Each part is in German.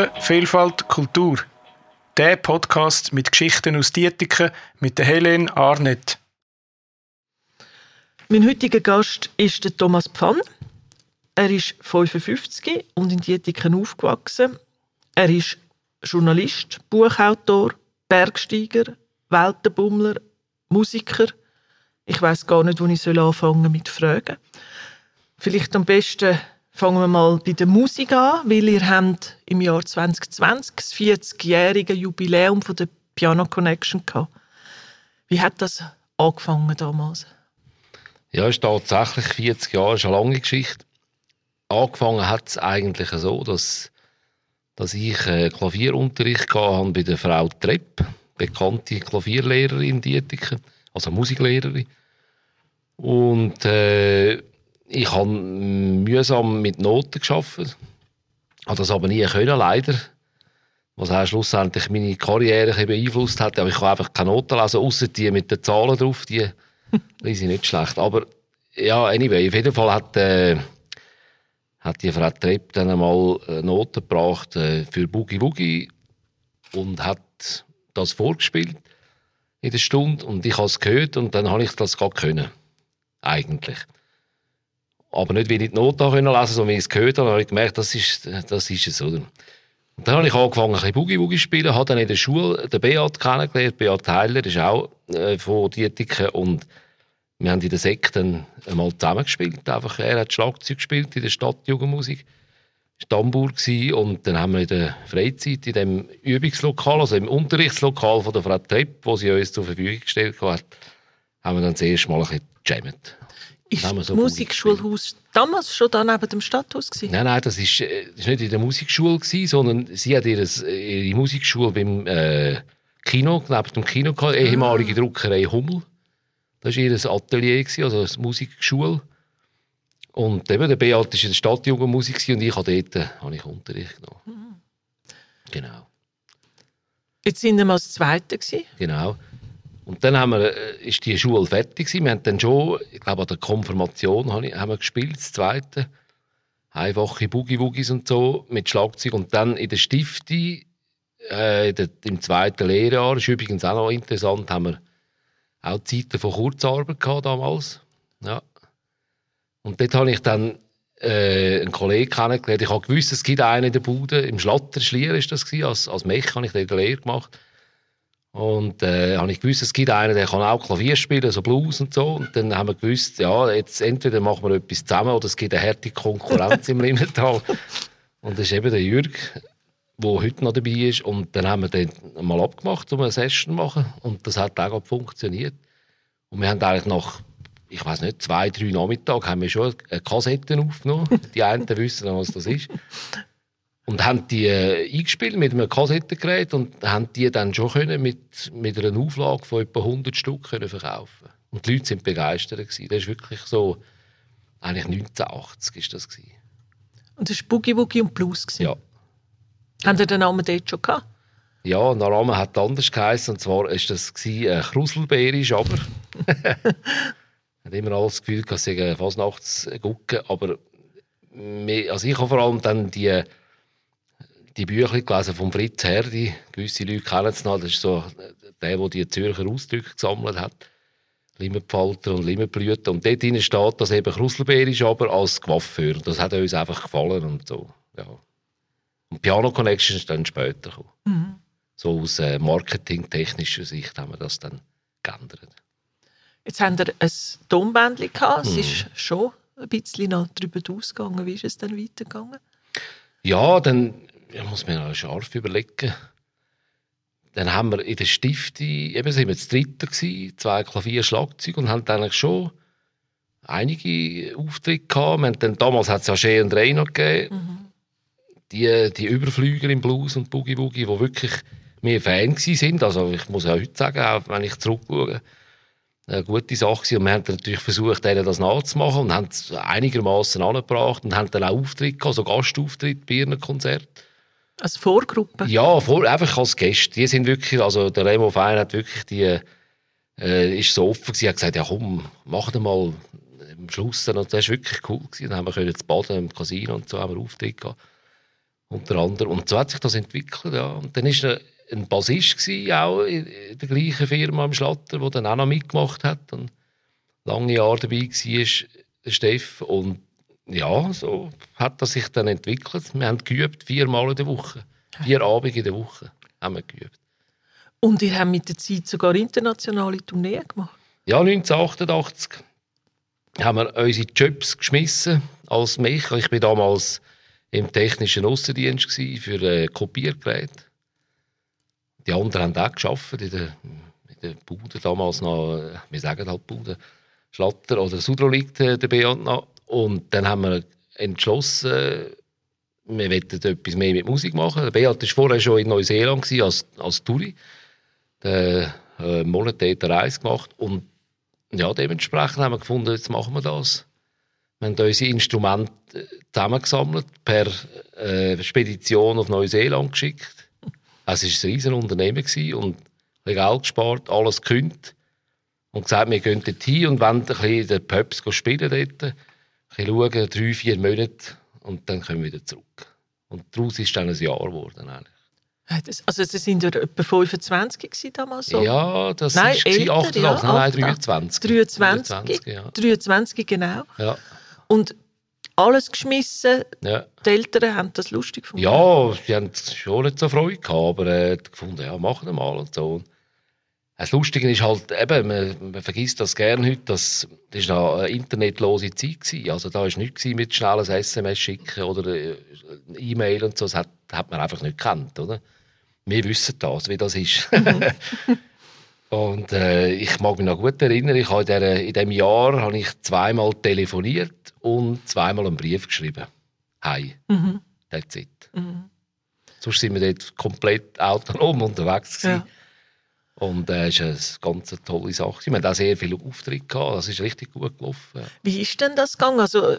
Dietiken, Vielfalt, Kultur. Der Podcast mit Geschichten aus Dietiken mit der Helene Arnett. Mein heutiger Gast ist der Thomas Pfann. Er ist 55 und in Dietiken aufgewachsen. Er ist Journalist, Buchautor, Bergsteiger, Weltenbummler, Musiker. Ich weiß gar nicht, wo ich anfangen mit Fragen. Vielleicht am besten fangen wir mal bei der Musik an, weil ihr habt im Jahr 2020 das 40-jährige Jubiläum von der Piano Connection gehabt. Wie hat das angefangen damals? Ja, es ist tatsächlich 40 Jahre, ist eine lange Geschichte. Angefangen hat es eigentlich so, dass, dass ich äh, Klavierunterricht hatte bei der Frau Trepp, bekannte Klavierlehrerin in Dietiken, also Musiklehrerin. Und äh, ich habe mühsam mit Noten geschafft, habe das aber nie können, leider. Was auch schlussendlich meine Karriere beeinflusst hat. Aber ich kann einfach keine Noten lesen, außer die mit den Zahlen drauf, die lese ich nicht schlecht. Aber ja, anyway, auf jeden Fall hat, äh, hat die Frau Trepp dann einmal äh, Noten gebracht äh, für Boogie Woogie und hat das vorgespielt in der Stunde und ich habe es gehört und dann habe ich das gerade können. Eigentlich. Aber nicht, weil ich die Noten lesen konnte, sondern weil ich es gehört habe, habe ich gemerkt, das ist, das ist es, oder? Und dann habe ich angefangen, ein bisschen Boogie-Woogie zu spielen, habe dann in der Schule den Beat kennengelernt. Beat Heiler ist auch äh, von Dietiken und wir haben in der Sek dann einmal zusammengespielt. Einfach, er hat Schlagzeug gespielt in der Stadtjugendmusik. War Hamburg und dann haben wir in der Freizeit in dem Übungslokal, also im Unterrichtslokal von der Frau Trepp, wo sie uns zur Verfügung gestellt hat, haben wir dann das erste Mal ein bisschen gejammt. Ist das Musikschulhaus damals schon da neben dem Stadthaus gewesen? Nein, nein, das ist, äh, nicht in der Musikschule gewesen, sondern sie hat ihre, ihre Musikschule beim äh, Kino, neben dem Kino gehabt, ehemalige ah. Druckerei Hummel. Das war ihr Atelier, gewesen, also eine Musikschule. Und eben, der Beat war in der Stadtjugendmusik und ich habe dort äh, habe ich Unterricht genommen. Mhm. Genau. Jetzt sind wir mal das Zweite gewesen. Genau. Und dann haben wir, äh, ist die Schule fertig gewesen. Wir haben dann schon, ich glaube an der Konfirmation haben wir gespielt, das Zweite. Einfache Boogie-Woogies und so mit Schlagzeug. Und dann in der Stifte, äh, im zweiten Lehrjahr, ist übrigens auch noch interessant, haben wir auch Zeiten von Kurzarbeit gehabt damals. Ja. Und dort habe ich dann äh, einen Kollegen kennengelernt. Ich habe gewusst, es gibt einen in der Bude, im Schlatter Schlier ist das gewesen, als, als Mech habe ich dort eine Lehre gemacht. Und äh, habe ich gewusst, es gibt einen, der kann auch Klavier spielen, so Blues und so. Und dann haben wir gewusst, ja, jetzt entweder machen wir etwas zusammen oder es gibt eine harte Konkurrenz im Limmental. Und das ist eben der Jürg, der heute noch dabei ist. Und dann haben wir den mal abgemacht, um eine Session zu machen. Und das hat auch funktioniert. Und wir haben eigentlich nach, ich weiß nicht, zwei, drei Nachmittagen haben wir schon eine Kassette aufgenommen. Die einen wissen, was das ist und haben die äh, eingespielt mit einem Kassettengerät und haben die dann schon können mit, mit einer Auflage von etwa 100 Stück können verkaufen Und die Leute sind begeistert. Gewesen. Das ist wirklich so, eigentlich 1980 ist das. Gewesen. Und das war Boogie Woogie und Blues? Gewesen. Ja. Haben Sie den Namen dort schon gehabt? Ja, der Name hat anders geheißen. Und zwar war das äh, Kruselbeerisch, aber. hat immer alles das Gefühl, dass sie fast nachts gucken. Aber also ich habe vor allem dann die die Bücher gelesen von Fritz Herdi. Gewisse Leute kennen es noch. Das ist so der, der die Zürcher Ausdrücke gesammelt hat. Limmenpfalter und Limmenblüten. Und dort drin steht, dass eben Krusselbeer ist, aber als Coiffeur. Das hat uns einfach gefallen und so. Ja. Und Piano Connection ist dann später gekommen. Mhm. So aus äh, marketingtechnischer Sicht haben wir das dann geändert. Jetzt haben wir ein Tonbändchen gehabt. Es mhm. ist schon ein bisschen noch darüber ausgegangen. Wie ist es dann weitergegangen? Ja, dann ich muss mir noch scharf überlegen. Dann haben wir in der Stifte, eben sind wir das Dritte gewesen, zwei Klavier, Schlagzeug und haben dann eigentlich schon einige Auftritte gehabt. Wir dann, damals hat es ja Shea und Ray noch gegeben. Mhm. Die, die Überflüger im Blues und Boogie Woogie, die wirklich mehr Fan sind. Also ich muss ja heute sagen, auch wenn ich zurückschaue, eine gute Sache gewesen. Und wir haben natürlich versucht, denen das nachzumachen und haben es einigermaßen angebracht und haben dann auch Auftritte gehabt, so Gastauftritte bei ihren Konzerten. Als Vorgruppe? Ja, vor, einfach als Gäste. Die sind wirklich, also der Remo Fein hat wirklich die, äh, ist so offen gewesen, hat gesagt, ja komm, mach doch mal am Schluss. Und das war wirklich cool gewesen. Dann haben wir können zu baden im Casino und so haben wir. Unter anderem. Und so hat sich das entwickelt, ja. Und dann war ein Bassist gewesen, auch in der gleichen Firma im Schlatter, der dann auch noch mitgemacht hat und lange Jahre dabei war, Steff. Und ja, so hat das sich dann entwickelt. Wir haben geübt, viermal in der Woche. Vier Abende in der Woche haben wir geübt. Und ihr habt mit der Zeit sogar internationale Tourneen gemacht? Ja, 1988 haben wir unsere Jobs geschmissen als Mecher. Ich war damals im technischen Aussendienst für äh, Kopiergeräte. Die anderen haben auch gearbeitet in der, in der Bude damals noch, wir sagen halt Bude, Schlatter oder Sudrolik, äh, der Beat noch. Und dann haben wir entschlossen, wir wollten etwas mehr mit Musik machen. Beat war vorher schon in Neuseeland als, als Touri. Der äh, Monat dort eine Reise gemacht. Und ja, dementsprechend haben wir gefunden, jetzt machen wir das. Wir haben unsere Instrumente äh, zusammengesammelt, per äh, Spedition auf Neuseeland geschickt. Es war ein riesiges Unternehmen und Geld gespart, alles gekündigt. Und gesagt, wir gehen dort hin und wollen ein bisschen den Pubs spielen dort. Bisschen schauen, drei, vier Monate und dann kommen wir wieder zurück. Und daraus ist dann ein Jahr geworden eigentlich. Also das sind ja etwa 25 damals so? Ja, das war 88, ja, nein, 23. 23, 23, ja. 23 genau. Ja. Und alles geschmissen. Ja. Die Eltern haben das lustig gefunden. Ja, sie haben schon nicht so Freude gehabt, aber äh, gefunden, ja, machen wir mal und so. Das Lustige ist halt, eben, man, man vergisst das gerne heute, dass, das war eine internetlose Zeit. Gewesen. Also da war nichts mit schnelles SMS schicken oder äh, E-Mail und so. Das hat, hat man einfach nicht gekannt, oder? wir wissen das, wie das ist. und äh, ich mag mich noch gut erinnern, ich habe in, der, in diesem Jahr habe ich zweimal telefoniert und zweimal einen Brief geschrieben. Hi. Mhm. That's it. Mhm. Sonst sind wir dort komplett autonom unterwegs. Ja. Und äh, es ist eine ganz tolle Sache. Wir haben auch sehr viele Auftritte gehabt. Das ist richtig gut gelaufen. Wie ist denn das gegangen? Also,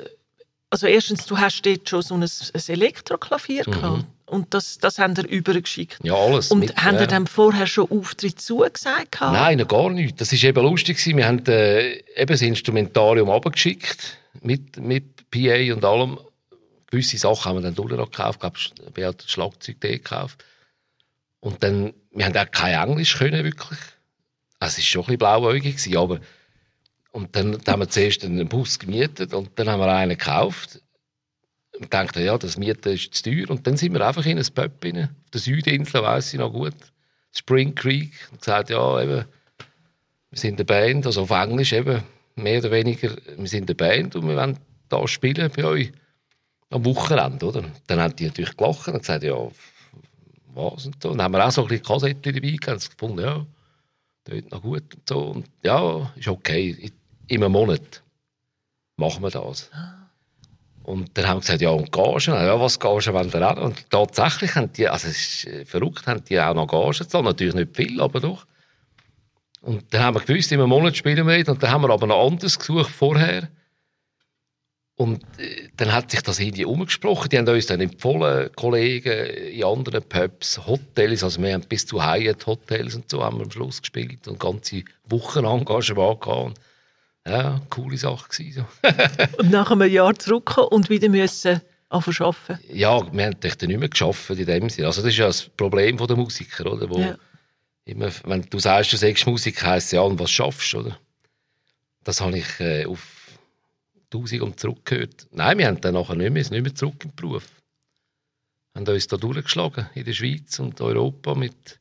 also erstens, du hast dort schon so ein, ein Elektroklavier mhm. gehabt. Und das, das haben wir übergeschickt. Ja, alles. Und mit, haben ja. dann vorher schon Auftritt zugesagt? Nein, noch gar nicht. Das war eben lustig. Wir haben äh, eben das Instrumentarium abgeschickt mit, mit PA und allem. Gewisse Sachen haben wir dann durch gekauft. Ich glaube, wir haben das Schlagzeug gekauft. Und dann, wir haben auch kein Englisch können, wirklich. Also, es war schon ein bisschen blauäugig, aber und dann, dann haben wir zuerst einen Bus gemietet und dann haben wir einen gekauft und dachten, ja, das Mieten ist zu teuer. Und dann sind wir einfach in ein Pub rein, auf der Südinsel, weiss ich noch gut, Spring Creek, und gesagt, ja, eben, wir sind eine Band, also auf Englisch eben, mehr oder weniger, wir sind eine Band und wir wollen da spielen bei euch am Wochenende, oder? Dann haben die natürlich gelacht und gesagt, ja, was und so. Dann haben wir auch so ein bisschen Kassetten dabei gehabt und gefunden, ja, das noch gut und so. Und ja, ist okay, in einem Monat machen wir das. Und dann haben wir gesagt, ja, und Gagen? Ja, was Gagen wollen wir auch? Und tatsächlich haben die, also es ist äh, verrückt, haben die auch noch Gagen gezahlt. Natürlich nicht viel, aber doch. Und dann haben wir gewusst, in einem Monat spielen wir Und dann haben wir aber noch anderes gesucht vorher. Und äh, dann hat sich das irgendwie umgesprochen. Die haben uns dann empfohlen, Kollegen in anderen Pubs, Hotels, also wir haben bis zu Hyatt Hotels und so haben wir am Schluss gespielt und ganze Wochen Engagement gehabt ja, coole Sache gewesen, und nach einem Jahr zurückkommen und wieder müssen arbeiten? Ja, wir haben dann nicht mehr geschafft in dem Sinne. Also das ist ja das Problem der Musiker, oder? Wo ja. immer, wenn du sagst, du sagst Musik, heisst ja, und was schaffst, oder? Das habe ich äh, auf tausend und zurückgehört. Nein, wir haben dann nachher nicht mehr, nicht mehr zurück im Beruf. Wir haben uns da durchgeschlagen in der Schweiz und Europa mit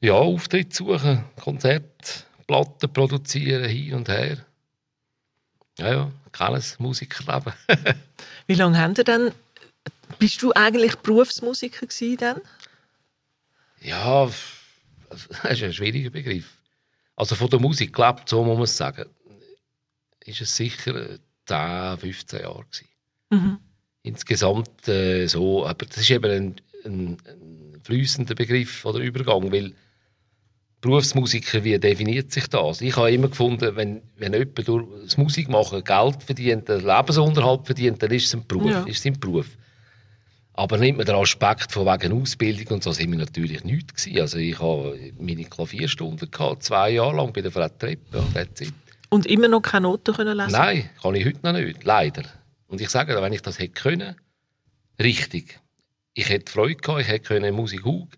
ja, Auftritt suchen, Konzert Platten produzieren, hin und her. Ja, ja, kleines Musikerleben. Wie lange haben ihr denn, bist du eigentlich Berufsmusiker gewesen dann? Ja, das ist ein schwieriger Begriff. Also von der Musik gelebt, so muss man es sagen, ist es sicher 10, 15 Jahre gewesen. Mhm. Insgesamt äh, so, aber das ist eben ein, ein, ein fließender Begriff oder Übergang, weil Berufsmusiker, wie definiert sich das? Ich habe immer gefunden, wenn, wenn jemand durch das Musikmachen Geld verdient, einen Lebensunterhalt verdient, dann ist es ein Beruf. Ja. Ist es ein Beruf. Aber nimmt man den Aspekt von wegen Ausbildung und so, sind wir natürlich nicht gewesen. Also ich habe meine Klavierstunden gehabt, zwei Jahre lang bei der Frau Trepp. Ja, und immer noch keine Noten können lesen? Nein, kann ich heute noch nicht, leider. Und ich sage, wenn ich das hätte können, richtig, ich hätte Freude gehabt, ich hätte können Musik Hug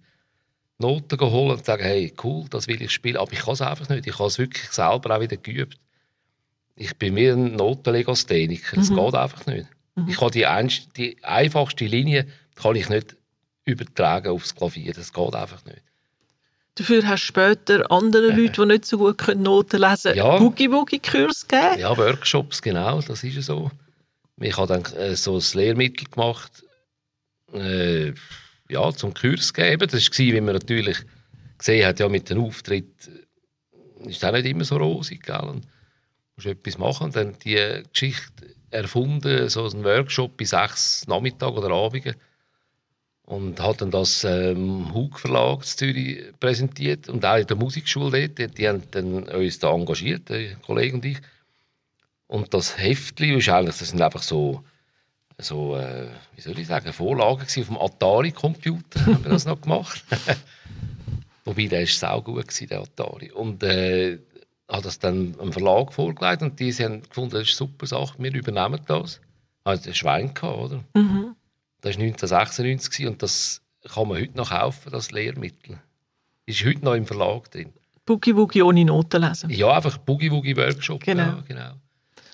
Noten holen und sagen, hey, cool, das will ich spielen, aber ich kann es einfach nicht. Ich habe es wirklich selber auch wieder geübt. Ich bin mir ein Notenlegastheniker, das Mhm. geht einfach nicht. Mhm. Ich kann die, einst- die einfachste Linie kann ich nicht übertragen aufs Klavier, das geht einfach nicht. Dafür hast du später anderen Leuten, die nicht so gut können Noten lesen Ja. können, Boogie-Woogie-Kurs gegeben. Ja, Workshops, genau, das ist ja so. Ich habe dann äh, so ein Lehrmittel gemacht, äh, ja, zum Kurs geben. Das war, wie man natürlich gesehen hat, ja, mit dem Auftritt äh, ist auch nicht immer so rosig, gell? Und musst etwas machen und dann die Geschichte erfunden, so einen Workshop bei sechs Nachmittag oder Abenden und hat dann das ähm, Hug Verlag Zürich präsentiert und auch in der Musikschule dort, die, die haben dann uns da engagiert, der Kollege und ich. Und das Heftli ist eigentlich, das sind einfach so, so äh, wie soll ich sagen, Vorlagen auf dem Atari-Computer, haben wir das noch gemacht. Wobei, der war sau gut, gewesen, der Atari. Und äh, hat das dann einem Verlag vorgelegt und die haben gefunden, das ist eine super Sache, wir übernehmen das. Also ein Schwein gehabt, oder? Mhm. Das war 1996 gewesen und das kann man heute noch kaufen, das Lehrmittel. Ist heute noch im Verlag drin. Boogie-Woogie ohne Noten lesen. Ja, einfach Boogie Woogie Workshop. Genau. Ja, genau.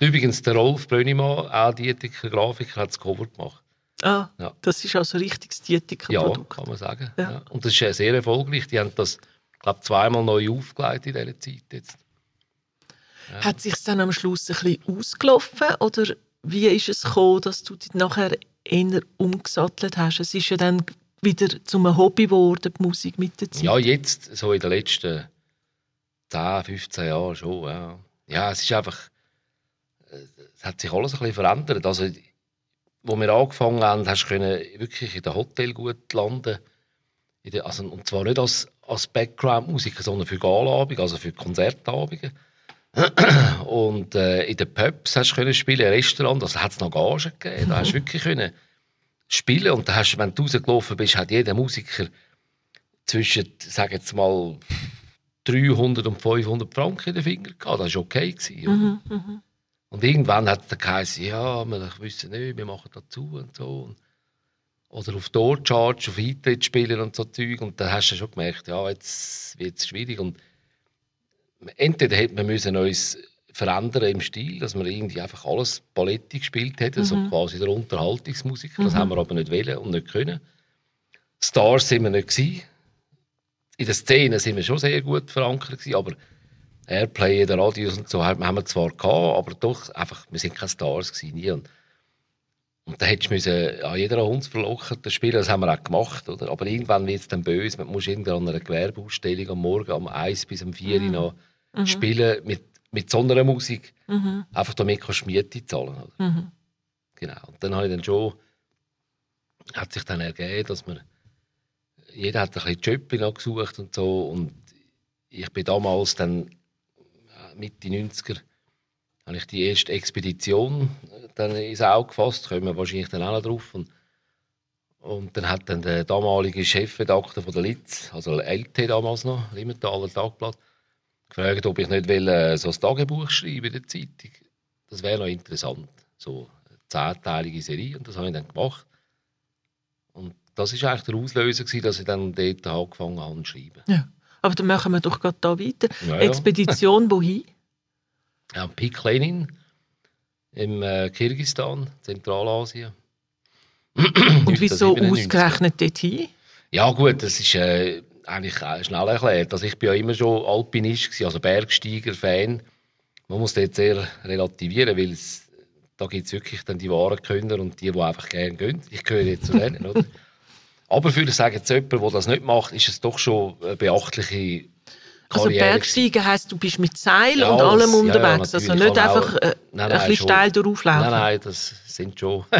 Übrigens, der Rolf Brönnimann, auch Dietiker, Grafiker, hat das Cover gemacht. Ah, Ja. das ist also ein richtiges Ja, Dietiker-Produkt. kann man sagen. Ja. Ja. Und das ist sehr erfolgreich. Die haben das, glaube zweimal neu aufgelegt in dieser Zeit. Jetzt. Hat sich dann am Schluss ein bisschen ausgelaufen oder wie ist es gekommen, dass du dich nachher eher umgesattelt hast? Es ist ja dann wieder zum Hobby geworden, die Musik mit der Zeit. Ja, jetzt, so in den letzten 10, 15 Jahren schon. Ja, ja es ist einfach, äh, es hat sich alles ein bisschen verändert. Also, wo wir angefangen haben, hast du wirklich in den Hotel gut landen. Der, also, und zwar nicht als, als Background-Musiker, sondern für Galabend, also für Konzertabende. Und äh, in den Pubs hast du können spielen, im Restaurant, also hat es noch Gagen gegeben. Da hast du wirklich können spielen und da hast, wenn du rausgelaufen bist, hat jeder Musiker zwischen, sag jetzt mal, 300 und 500 Franken in den Finger gehabt. Das war okay. Gewesen? Mhm, mhm. Und irgendwann hat er geheißen, ja, wir wissen nicht, wir machen dazu und so. Und, oder auf Door Charge, auf Eintritt spielen und so Zeug. Und dann hast du schon gemerkt, ja, jetzt wird es schwierig. Und entweder hätte man müssen uns verändern im Stil, dass man irgendwie einfach alles Paletti gespielt hätte, so quasi der Unterhaltungsmusiker. Das haben wir aber nicht wollen und nicht können. Stars sind wir nicht gewesen. In der Szene sind wir schon sehr gut verankert gewesen, aber Airplay in den Radios und so haben wir zwar gehabt, aber doch einfach, wir sind keine Stars gewesen, nie. Und, und da hättest du müssen an jeder Hund verlochen, das Spielen, das haben wir auch gemacht, oder? Aber irgendwann wird es dann böse, man muss irgendwie an einer Gewerbeausstellung am Morgen um 1 bis um 4 Uhr noch spielen mit, mit so einer Musik, Mhm. einfach damit kannst du Miete zahlen? Mhm. Genau. Und dann habe ich dann schon, hat sich dann ergeben, dass man, jeder hat ein bisschen Jobs noch gesucht und so. Und ich bin damals dann, Mitte 90er, habe ich die erste Expedition äh, dann ins Auge gefasst, kommen wir wahrscheinlich dann auch noch drauf. Und, und dann hat dann der damalige Chefredakteur von der Litz, also LT damals noch, Limmentaler Tagblatt, gefragt, ob ich nicht will, äh, so ein Tagebuch schreiben in der Zeitung. Das wäre noch interessant. So eine zehnteilige Serie. Und das habe ich dann gemacht. Und das war eigentlich der Auslöser, gewesen, dass ich dann dort angefangen habe zu schreiben. Ja. Aber dann machen wir doch gerade da weiter. Ja, ja. Expedition wohin? Ja, Pik Lenin im äh, Kirgisistan, Zentralasien. Und wieso 1997. ausgerechnet dorthin? Ja gut, das ist äh, eigentlich schnell erklärt. Also ich bin ja immer schon Alpinist, gewesen, also Bergsteiger-Fan. Man muss das sehr relativieren, weil es, da gibt es wirklich dann die wahren Könner und die, die einfach gerne gehen. Ich gehöre jetzt zu denen, oder? Aber für sagen jetzt jemand, der das nicht macht, ist es doch schon eine beachtliche Also Karriere. Bergsteigen heisst, du bist mit Seil Ja, und allem Ja, ja, unterwegs. also nicht Kann auch- einfach äh, Nein, ein nein, bisschen schon. steil durchlaufen. Nein, nein, das sind schon.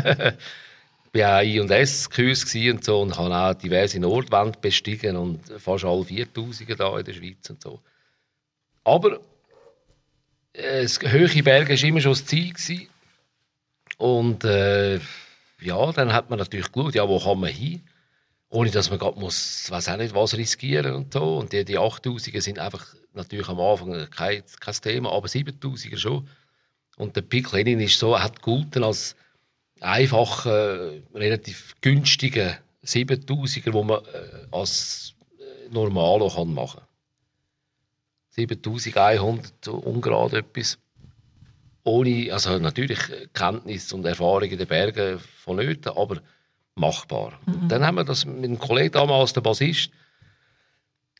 war auch I und und so und habe auch diverse Nordwände bestiegen und fast alle 4000 da in der Schweiz und so. Aber äh, hohe Berge war immer schon das Ziel gewesen. und äh, ja, dann hat man natürlich geschaut, ja, wo kann man hin, ohne dass man gerade muss, weiß auch nicht, was riskieren und so. Und die, die 8000er sind einfach natürlich am Anfang kein, kein Thema, aber 7000er schon. Und der Pik Lenin ist so, hat gegolten als einfacher, relativ günstiger 7000er, die man äh, als äh, Normalo kann machen kann. 7100 ungerade etwas. Ohne, also natürlich Kenntnis und Erfahrung in den Bergen von Nöten, aber machbar. Mhm. Dann haben wir das mit einem Kollegen damals, der Bassist,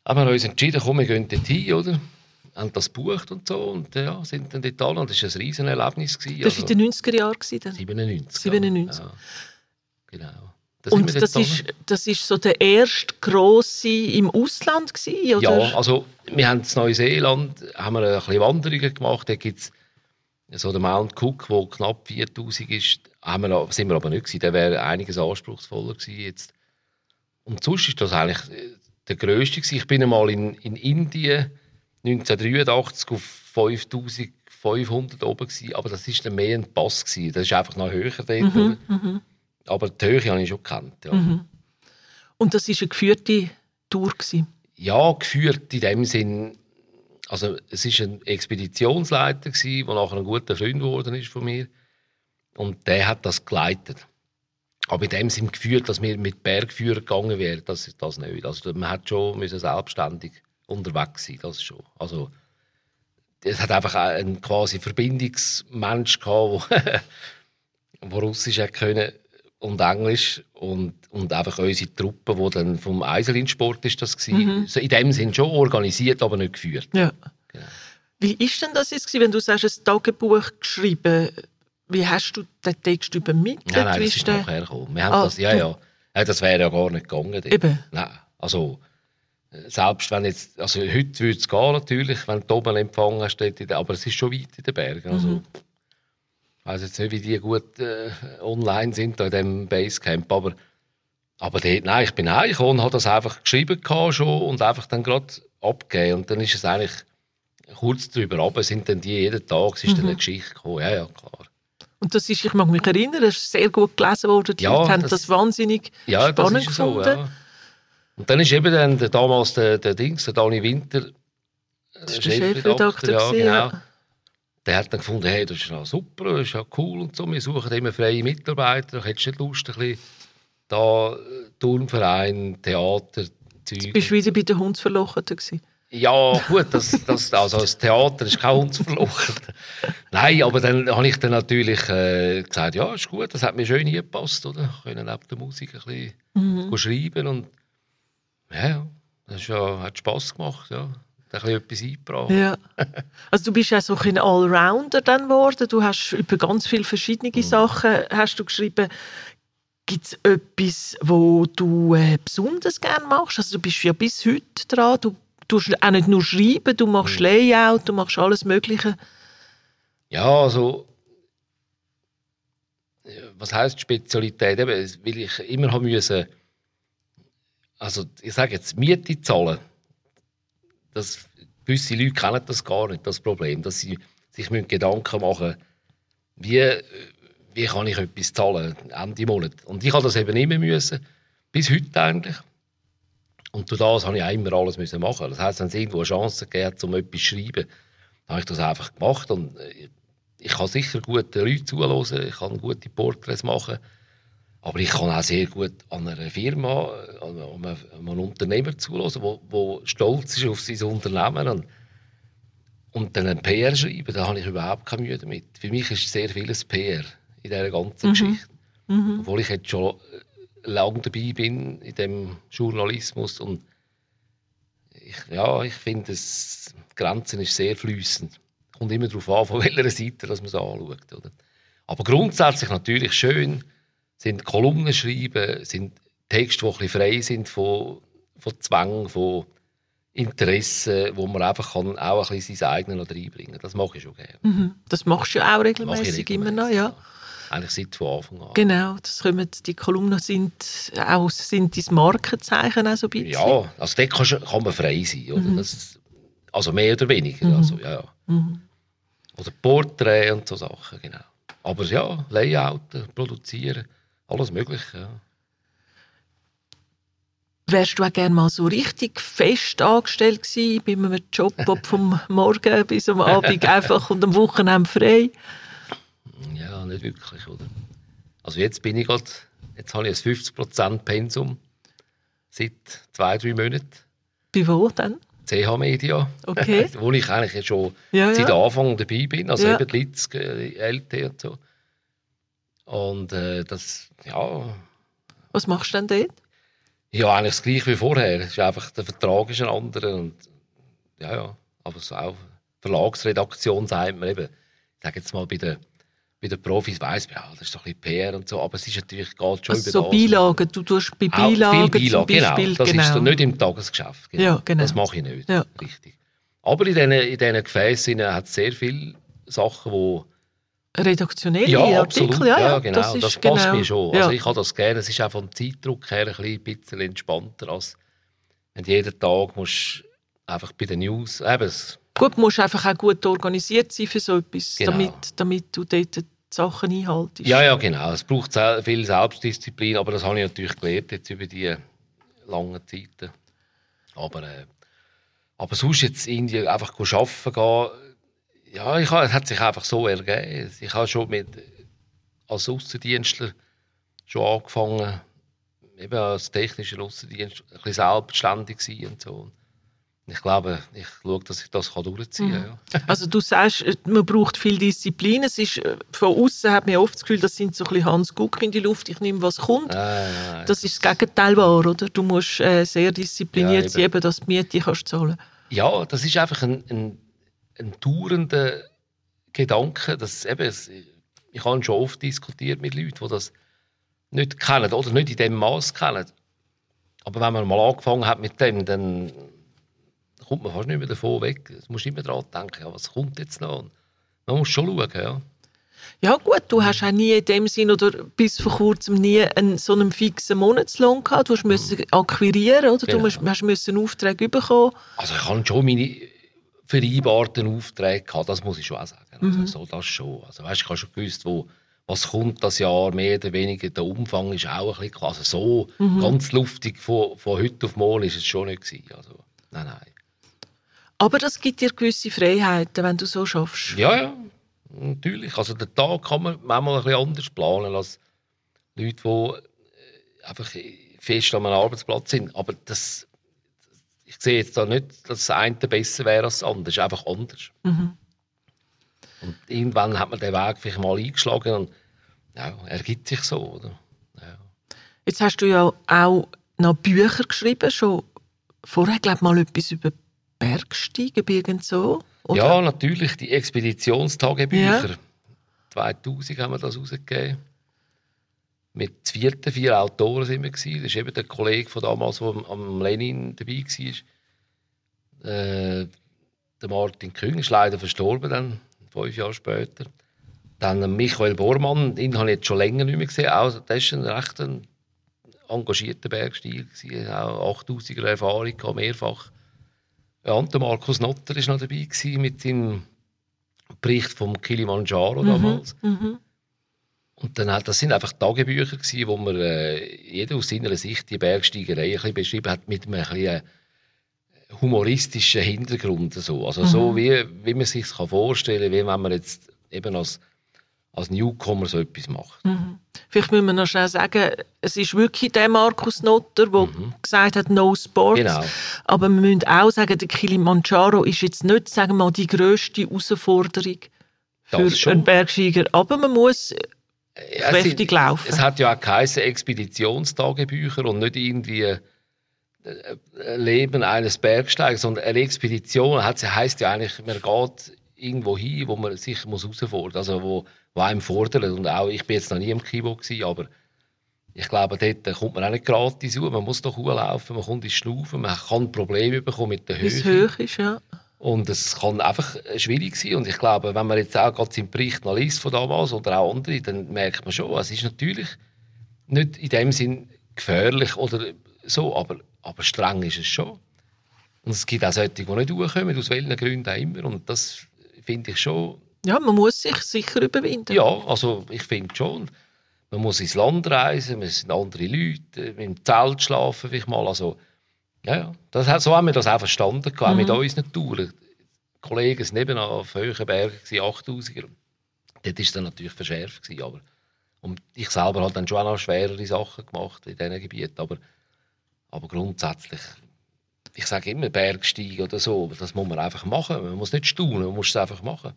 haben wir uns entschieden, komm, wir gehen dort hin, oder? Haben das gebucht und so und ja, sind dann dort an und das war ein riesen Erlebnis. Das war also, in den 90er Jahren? 97. 97. Ja, genau. Das und das ist, das ist so der erste grosse im Ausland gewesen, oder? Ja, also wir haben in Neuseeland haben wir ein bisschen Wanderungen gemacht. Da gibt es so den Mount Cook, der knapp 4000 ist. Haben wir, sind wir aber nicht gewesen. Der wäre einiges anspruchsvoller gewesen jetzt. Und sonst ist das eigentlich der grösste gewesen. Ich bin einmal in, in Indien 1983 auf 5500 oben gewesen, aber das ist dann mehr ein Pass gewesen. Das ist einfach noch höher dort. Mhm, mhm. Aber die Höhe habe ich schon gekannt. Ja. Mhm. Und das war eine geführte Tour? Gewesen. Ja, geführt in dem Sinn. Also, es war ein Expeditionsleiter, der nachher ein guter Freund geworden ist von mir. Und der hat das geleitet. Aber in dem Sinn geführt, dass wir mit Bergführern gegangen wären, das ist das nicht. Also, man hat schon müssen selbstständig unterwegs sein, das schon. Also, es hat einfach einen quasi Verbindungsmensch gehabt, der, der Russisch können und Englisch und, und einfach unsere Truppe, die dann vom Eiselinsport ist das mhm. so in dem Sinn schon organisiert, aber nicht geführt. Ja. Genau. Wie ist denn das jetzt, wenn du sagst, ein Tagebuch geschrieben? Wie hast du den Text übermittelt? Nein, nein, das ist nachher gekommen. Wir haben ah, das, ja, ja. ja. Das wäre ja gar nicht gegangen. Eben. Nein, also selbst wenn jetzt, also heute würde es gehen natürlich, wenn du oben empfangen hast, aber es ist schon weit in den Bergen. Also, mhm. Ich weiß jetzt nicht, wie die gut äh, online sind da in diesem Basecamp, aber, aber dort, nein, ich bin heimgekommen und habe das einfach geschrieben schon und einfach dann gerade abgegeben. Und dann ist es eigentlich kurz darüber aber sind dann die jeden Tag, es ist mhm. dann eine Geschichte gekommen. Ja, ja, klar. Und das ist, ich mag mich erinnern, es ist sehr gut gelesen worden. Die ja, Leute haben das, das wahnsinnig ja, spannend das gefunden. So, ja. Und dann ist eben dann der, damals der, der Dings, der Dani Winter, der Chefredakteur, ja, genau der hat dann gefunden, hey, das ist ja super, das ist ja cool und so. Wir suchen immer freie Mitarbeiter. Hättest du nicht Lust, ein bisschen da äh, Turnverein, Theater, Zeug. Jetzt bist du wieder bei den Hundsverlocheten gewesen. Ja, gut, das, das, also das Theater ist kein Hundsverlochert. Nein, aber dann habe ich dann natürlich äh, gesagt, ja, ist gut, das hat mir schön gepasst, oder? Ich konnte neben der Musik ein bisschen mhm. schreiben und ja, das ist ja, hat Spass gemacht, ja ein etwas eingebracht. Ja. Also du bist ja so ein Allrounder dann geworden. Du hast über ganz viele verschiedene mhm. Sachen hast du geschrieben. Gibt es etwas, wo du äh, besonders gerne machst? Also du bist ja bis heute dran. Du tust auch nicht nur schreiben, du machst mhm. Layout, du machst alles Mögliche. Ja, also was heißt Spezialität? Eben, weil ich immer haben müssen, also ich sage jetzt Miete zahlen das, gewisse Leute kennen das gar nicht, das Problem, dass sie sich Gedanken machen wie, wie kann ich etwas zahlen Ende Monat. Und ich habe das eben immer müssen, bis heute eigentlich. Und durch das habe ich auch immer alles müssen machen. Das heißt, wenn es irgendwo eine Chance gibt, um etwas zu schreiben, dann habe ich das einfach gemacht. Und äh, ich kann sicher gute Leute zuhören, ich kann gute Porträts machen. Aber ich kann auch sehr gut an einer Firma, an einem, einem Unternehmer zulassen, der stolz ist auf sein Unternehmen. Und, und dann ein PR schreiben, da habe ich überhaupt keine Mühe damit. Für mich ist sehr vieles PR in dieser ganzen mhm. Geschichte. Mhm. Obwohl ich jetzt schon lange dabei bin in dem Journalismus. Und ich, ja, ich finde, die Grenzen ist sehr fließend. Kommt immer darauf an, von welcher Seite dass man es anschaut. Oder? Aber grundsätzlich natürlich schön, sind Kolumnen schreiben, sind Texte, die ein frei sind von, von Zwang, von Interessen, wo man einfach kann, auch ein bisschen sein eigenes reinbringen Das mache ich schon gerne. Mhm. Das machst du ja auch regelmäßig, immer noch, ja. ja. Eigentlich seit von Anfang an. Genau, das kommen, die Kolumnen sind auch sind dein Markenzeichen auch so ein bisschen. Ja, also dort kann, kann man frei sein. Oder? Mhm. Das, also mehr oder weniger. Mhm. Also, ja, ja. Mhm. Oder Porträt und so Sachen, genau. Aber ja, Layouten, produzieren. Alles Mögliche, ja. Wärst du auch gerne mal so richtig fest angestellt gewesen, bei einem Job, ob vom Morgen bis am Abend einfach und am Wochenende frei? Ja, nicht wirklich, oder? Also jetzt bin ich gerade Jetzt habe ich ein 50% Pensum seit zwei, drei Monaten. Bei wo denn? CH Media, Okay. wo ich eigentlich schon Ja, seit ja. Anfang dabei bin, also Ja. eben die Litz, LT und so. Und äh, das, ja, Was machst du denn dort? ja, eigentlich das gleiche wie vorher. Es ist einfach, der Vertrag ist ein anderer und ja, ja, aber so auch Verlagsredaktion sagt man eben, ich sage jetzt mal bei den, bei den Profis weiss man, ja, das ist doch ein bisschen PR und so, aber es ist natürlich, geht schon Also über so das. Beilagen. Du tust bei Beilagen viel zum Beilagen, Beispiel. genau. Das ist dann nicht im Tagesgeschäft. Ja, genau. Das mache ich nicht. Ja. Richtig. Aber in diesen, in diesen Gefäßen hat es sehr viele Sachen, die Redaktionelle ja, Artikel, absolut. ja, ja. genau. Das, ist passt genau. mir schon. Ja. Also ich habe das gerne. Es ist auch vom Zeitdruck her ein bisschen, entspannter, als wenn jeden Tag musst einfach bei den News. Eben, Gut, du musst einfach auch gut organisiert sein für so etwas, Genau. damit, damit du dort die Sachen einhaltest. ja, ja, genau. Es braucht viel Selbstdisziplin, aber das habe ich natürlich gelernt jetzt über die langen Zeiten. Aber, äh, aber sonst jetzt irgendwie einfach go arbeiten gehen, ja, ich es hat sich einfach so ergeben. Ich habe schon mit, als Aussendienstler schon angefangen, eben als technischer Aussendienst, ein bisschen selbstständig sein und so. Ich glaube, ich schaue, dass ich das kann durchziehen Mhm. kann. Ja. Also du sagst, äh, man braucht viel Disziplin. Es ist, äh, von außen hat man oft das Gefühl, das sind so ein bisschen Hans Guck in die Luft, ich nehme, was kommt. Äh, Das ist das Gegenteil wahr, oder? Du musst äh, sehr diszipliniert Ja, sein, eben, dass du die Miete kannst zahlen Ja, das ist einfach ein, ein, ein dauernder Gedanke. Dass eben, ich habe schon oft diskutiert mit Leuten, die das nicht kennen oder nicht in dem Maß kennen. Aber wenn man mal angefangen hat mit dem, dann kommt man fast nicht mehr davon weg. Du musst immer daran denken, ja, was kommt jetzt noch? Man muss schon schauen, ja. Ja gut, du hast auch nie in dem Sinn oder bis vor kurzem nie einen, so einen fixen Monatslohn gehabt. Du müssen akquirieren oder Genau. du musst, hast müssen Aufträge bekommen. Also ich habe schon meine vereinbarten Aufträge gehabt, das muss ich schon auch sagen. Also so das schon. Also weißt, ich habe schon gewusst, wo, was kommt das Jahr, mehr oder weniger. Der Umfang ist auch ein bisschen klar. Also so ganz luftig von, von heute auf morgen ist es schon nicht gewesen. Also, nein, nein. Aber das gibt dir gewisse Freiheiten, wenn du so schaffst. Ja, ja, natürlich. Also den Tag kann man manchmal ein bisschen anders planen als Leute, die äh, einfach fest an einem Arbeitsplatz sind. Aber das, ich sehe jetzt da nicht, dass das eine besser wäre als das andere. Es ist einfach anders. Mhm. Und irgendwann hat man den Weg vielleicht mal eingeschlagen und ja, ergibt sich so, oder? Ja. Jetzt hast du ja auch noch Bücher geschrieben, schon vorher, glaube ich, mal etwas über Bergsteigen, so. Oder? ja, natürlich, die Expeditionstagebücher. 2000 haben wir das rausgegeben. Mit vierten, vier Autoren sind wir. Gewesen. Das ist eben der Kollege von damals, der am- Lenin dabei war. Äh, der Martin Küng ist leider verstorben, dann, fünf Jahre später. Dann Michael Bormann, den habe ich jetzt schon länger nicht mehr gesehen. Auch, der ist ein recht ein engagierter Bergsteiger, gewesen, auch 8000er Erfahrung, gehabt, mehrfach. Ja, und der Markus Notter war noch dabei gewesen mit seinem Bericht vom Kilimanjaro damals. Mhm. Und dann das sind einfach Tagebücher gewesen, wo man äh, jeder aus seiner Sicht die Bergsteigerei ein bisschen beschrieben hat mit einem ein bisschen, äh, humoristischen Hintergrund. So. Also so wie, wie man sich vorstellen kann, wie wenn man jetzt eben als, als Newcomer so etwas macht. Mhm. Vielleicht müssen wir noch schnell sagen, es ist wirklich der Markus Notter, der gesagt hat, no sports. Mhm. Genau. Aber wir müssen auch sagen, der Kilimanjaro ist jetzt nicht, sagen wir mal, die grösste Herausforderung für schon. einen Bergsteiger. Aber man muss kräftig es, laufen. Es hat ja auch geheißen Expeditionstagebücher und nicht irgendwie äh, äh, Leben eines Bergsteigers, sondern eine Expedition hat, heisst ja eigentlich, man geht irgendwo hin, wo man sich muss herausfordern muss, also wo, wo einem fordert. Und auch, ich bin jetzt noch nie im Kibo gewesen, aber ich glaube, dort kommt man auch nicht gratis raus. Man muss doch laufen, man kommt ins Schnaufen, man kann Probleme bekommen mit der wie Höhe. hoch ist. Ja. Und es kann einfach schwierig sein. Und ich glaube, wenn man jetzt auch gerade seinen Bericht noch liest von damals oder auch andere, dann merkt man schon, es ist natürlich nicht in dem Sinn gefährlich oder so, aber, aber streng ist es schon. Und es gibt auch solche, die nicht durchkommen, aus welchen Gründen auch immer. Und das finde ich schon, ja, man muss sich sicher überwinden. ja, also ich finde schon, man muss ins Land reisen, es sind andere Leute, im Zelt schlafen vielleicht mal, also ja, ja. Das, so haben wir das auch verstanden, auch mit unseren Touren. Die Kollegen sind nebenan auf Höhenbergen, 8000er. Dort war es dann natürlich verschärft. Gewesen, aber Und ich selber habe dann schon auch noch schwerere Sachen gemacht in diesen Gebieten, aber, aber grundsätzlich, ich sage immer Bergsteigen oder so, das muss man einfach machen. Man muss nicht staunen, man muss es einfach machen.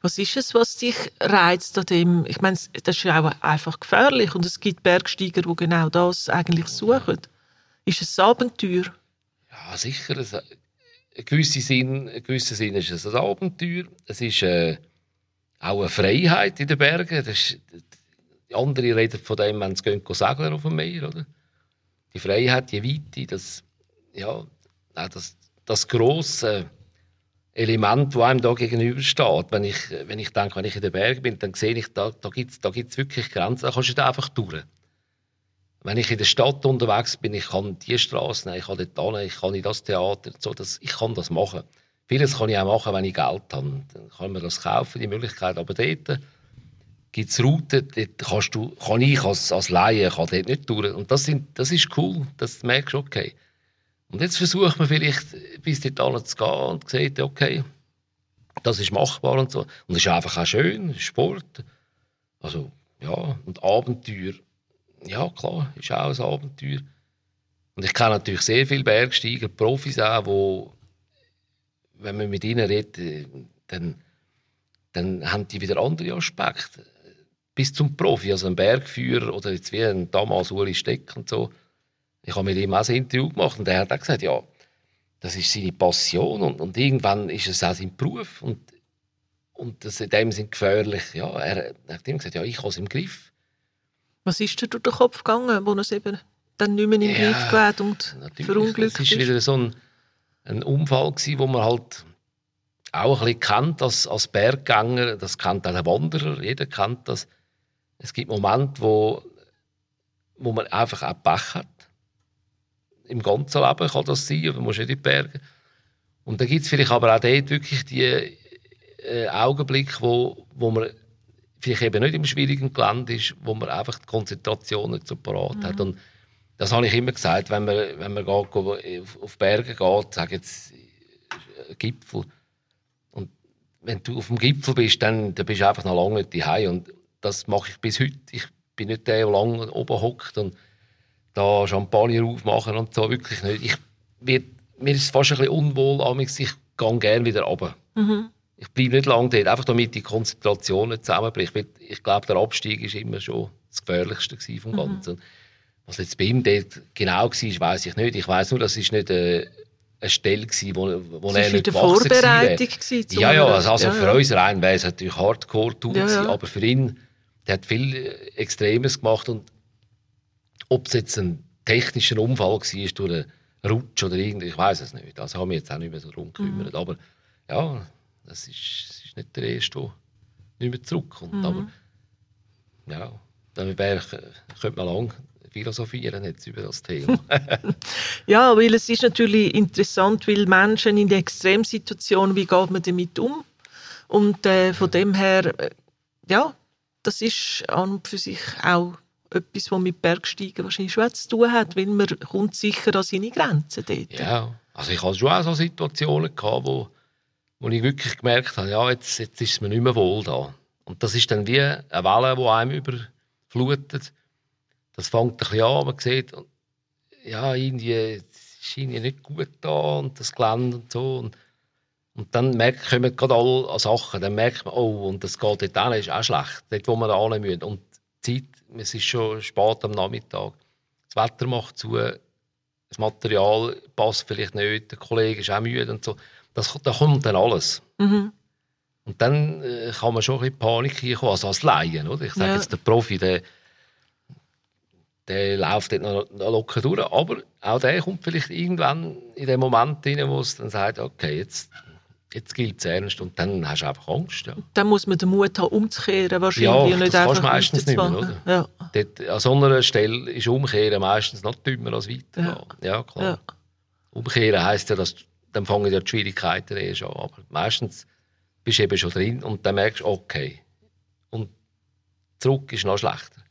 Was ist es, was dich reizt an dem? Ich meine, das ist ja auch einfach gefährlich und es gibt Bergsteiger, die genau das eigentlich suchen. Ist es Abenteuer? Ja, sicher. Es, in gewissem Sinn, in gewissem Sinn ist es ein Abenteuer. Es ist äh, auch eine Freiheit in den Bergen. Ist, die anderen reden von dem, wenn sie gehen segeln auf dem Meer. Oder? Die Freiheit, die Weite, das, ja, das, das grosse Element, das einem da gegenübersteht. Wenn ich, wenn ich denke, wenn ich in den Bergen bin, dann sehe ich, da, da gibt es da gibt's wirklich Grenzen. Da kannst du da einfach durch. Wenn ich in der Stadt unterwegs bin, ich kann die Straße ich kann dort hin, ich kann in das Theater, so, das, ich kann das machen. Vieles kann ich auch machen, wenn ich Geld habe. Dann kann man das kaufen, die Möglichkeit. Aber dort gibt es Routen, dort kannst du, kann ich als, als Laie kann dort nicht durch. Und das, sind, das ist cool, das merkst du, okay. Und jetzt versucht man vielleicht, bis dort alle zu gehen und sieht, okay, das ist machbar und so. Und es ist einfach auch schön, Sport. Also, ja, und Abenteuer. Ja, klar, ist auch ein Abenteuer. Und ich kenne natürlich sehr viele Bergsteiger, Profis auch, wo, wenn man mit ihnen redet, dann, dann haben die wieder andere Aspekte. Bis zum Profi, also ein Bergführer oder jetzt wie ein damals Uli Steck und so. Ich habe mit ihm auch ein Interview gemacht und er hat auch gesagt, ja, das ist seine Passion und, und irgendwann ist es auch sein Beruf und, und das in dem Sinne gefährlich. Ja, er, er hat ihm gesagt, ja, ich habe es im Griff. Was ist dir durch den Kopf gegangen, wo es eben dann nicht mehr im Ja, Griff gewählt und verunglückt Es war wieder so ein, ein Unfall, gewesen, wo man halt auch ein bisschen kennt als, als Berggänger. Das kennt auch der Wanderer, jeder kennt das. Es gibt Momente, wo, wo man einfach auch Pech hat. Im ganzen Leben kann das sein, aber man muss nicht in die Berge. Und dann gibt es vielleicht aber auch dort wirklich die äh, Augenblicke, wo, wo man vielleicht eben nicht im schwierigen Gelände ist, wo man einfach die Konzentration nicht so parat hat. Und das habe ich immer gesagt, wenn man, wenn man geht, auf, auf Berge geht, sage jetzt äh, Gipfel. Und wenn du auf dem Gipfel bist, dann, dann bist du einfach noch lange nicht daheim. Und das mache ich bis heute. Ich bin nicht der, der lange oben hockt und da Champagner aufmachen und so. Wirklich nicht. Ich, mir, mir ist es fast ein bisschen unwohl, amigs. ich gehe gerne wieder runter. Ich bleibe nicht lange dort, einfach damit die Konzentration nicht zusammenbricht. Weil Ich glaube, der Abstieg ist immer schon das Gefährlichste gewesen vom Ganzen. Was jetzt bei ihm dort genau war, weiß ich nicht. Ich weiß nur, das ist nicht äh, eine Stelle war, wo, wo Es er war in nicht der Vorbereitung. gewesen zu Ja, ja, also, also ja, für ja. uns rein wäre es natürlich Hardcore-Tour Ja, gewesen, ja. aber für ihn, der hat viel äh, Extremes gemacht und ob es jetzt ein technischer Unfall war durch einen Rutsch oder irgendwie, ich weiß es nicht. Das haben wir jetzt auch nicht mehr so drum gekümmert. Mhm. Aber ja, das ist, das ist nicht der Erste, der nicht mehr zurückkommt. Mhm. Aber ja, dann wäre, könnte man lang philosophieren jetzt über das Thema. Ja, weil es ist natürlich interessant, weil Menschen in der Extremsituation, wie geht man damit um? Und äh, von dem her, äh, ja, das ist an und für sich auch etwas, was mit Bergsteigen wahrscheinlich schon zu tun hat, weil man kommt sicher an seine Grenzen dort. Ja, also ich hatte schon auch so Situationen, gehabt, wo, wo ich wirklich gemerkt habe, ja, jetzt, jetzt ist es mir nicht mehr wohl da. Und das ist dann wie eine Welle, die einem überflutet. Das fängt ein bisschen an, man sieht, ja, es ist irgendwie nicht gut da und das Gelände und so. Und, und dann merkt, kommen gerade alle Sachen, dann merkt man, oh, und das geht dort hin, ist auch schlecht, dort, wo da hin müssen. Und die Zeit, es ist schon spät am Nachmittag, das Wetter macht zu, das Material passt vielleicht nicht, der Kollege ist auch müde und so. Das, da kommt dann alles. Mhm. Und dann äh, kann man schon ein bisschen Panik hinkommen, also als Laien. Oder? Ich sage Ja. jetzt, der Profi, der, der läuft dort noch, noch locker durch, aber auch der kommt vielleicht irgendwann in den Moment rein, wo es dann sagt, okay, jetzt, jetzt gilt es ernst und dann hast du einfach Angst. Ja. Dann muss man den Mut haben, umzukehren wahrscheinlich. Ja, und nicht das kannst du meistens nicht mehr, weiterzumachen. Ja. Dort, an so einer Stelle ist Umkehren meistens noch dümmer als weitergehen. Ja, klar. Ja. Umkehren heisst ja, dass dann fangen ja die Schwierigkeiten erst an. Aber meistens bist du eben schon drin und dann merkst du, okay. Und zurück ist noch schlechter.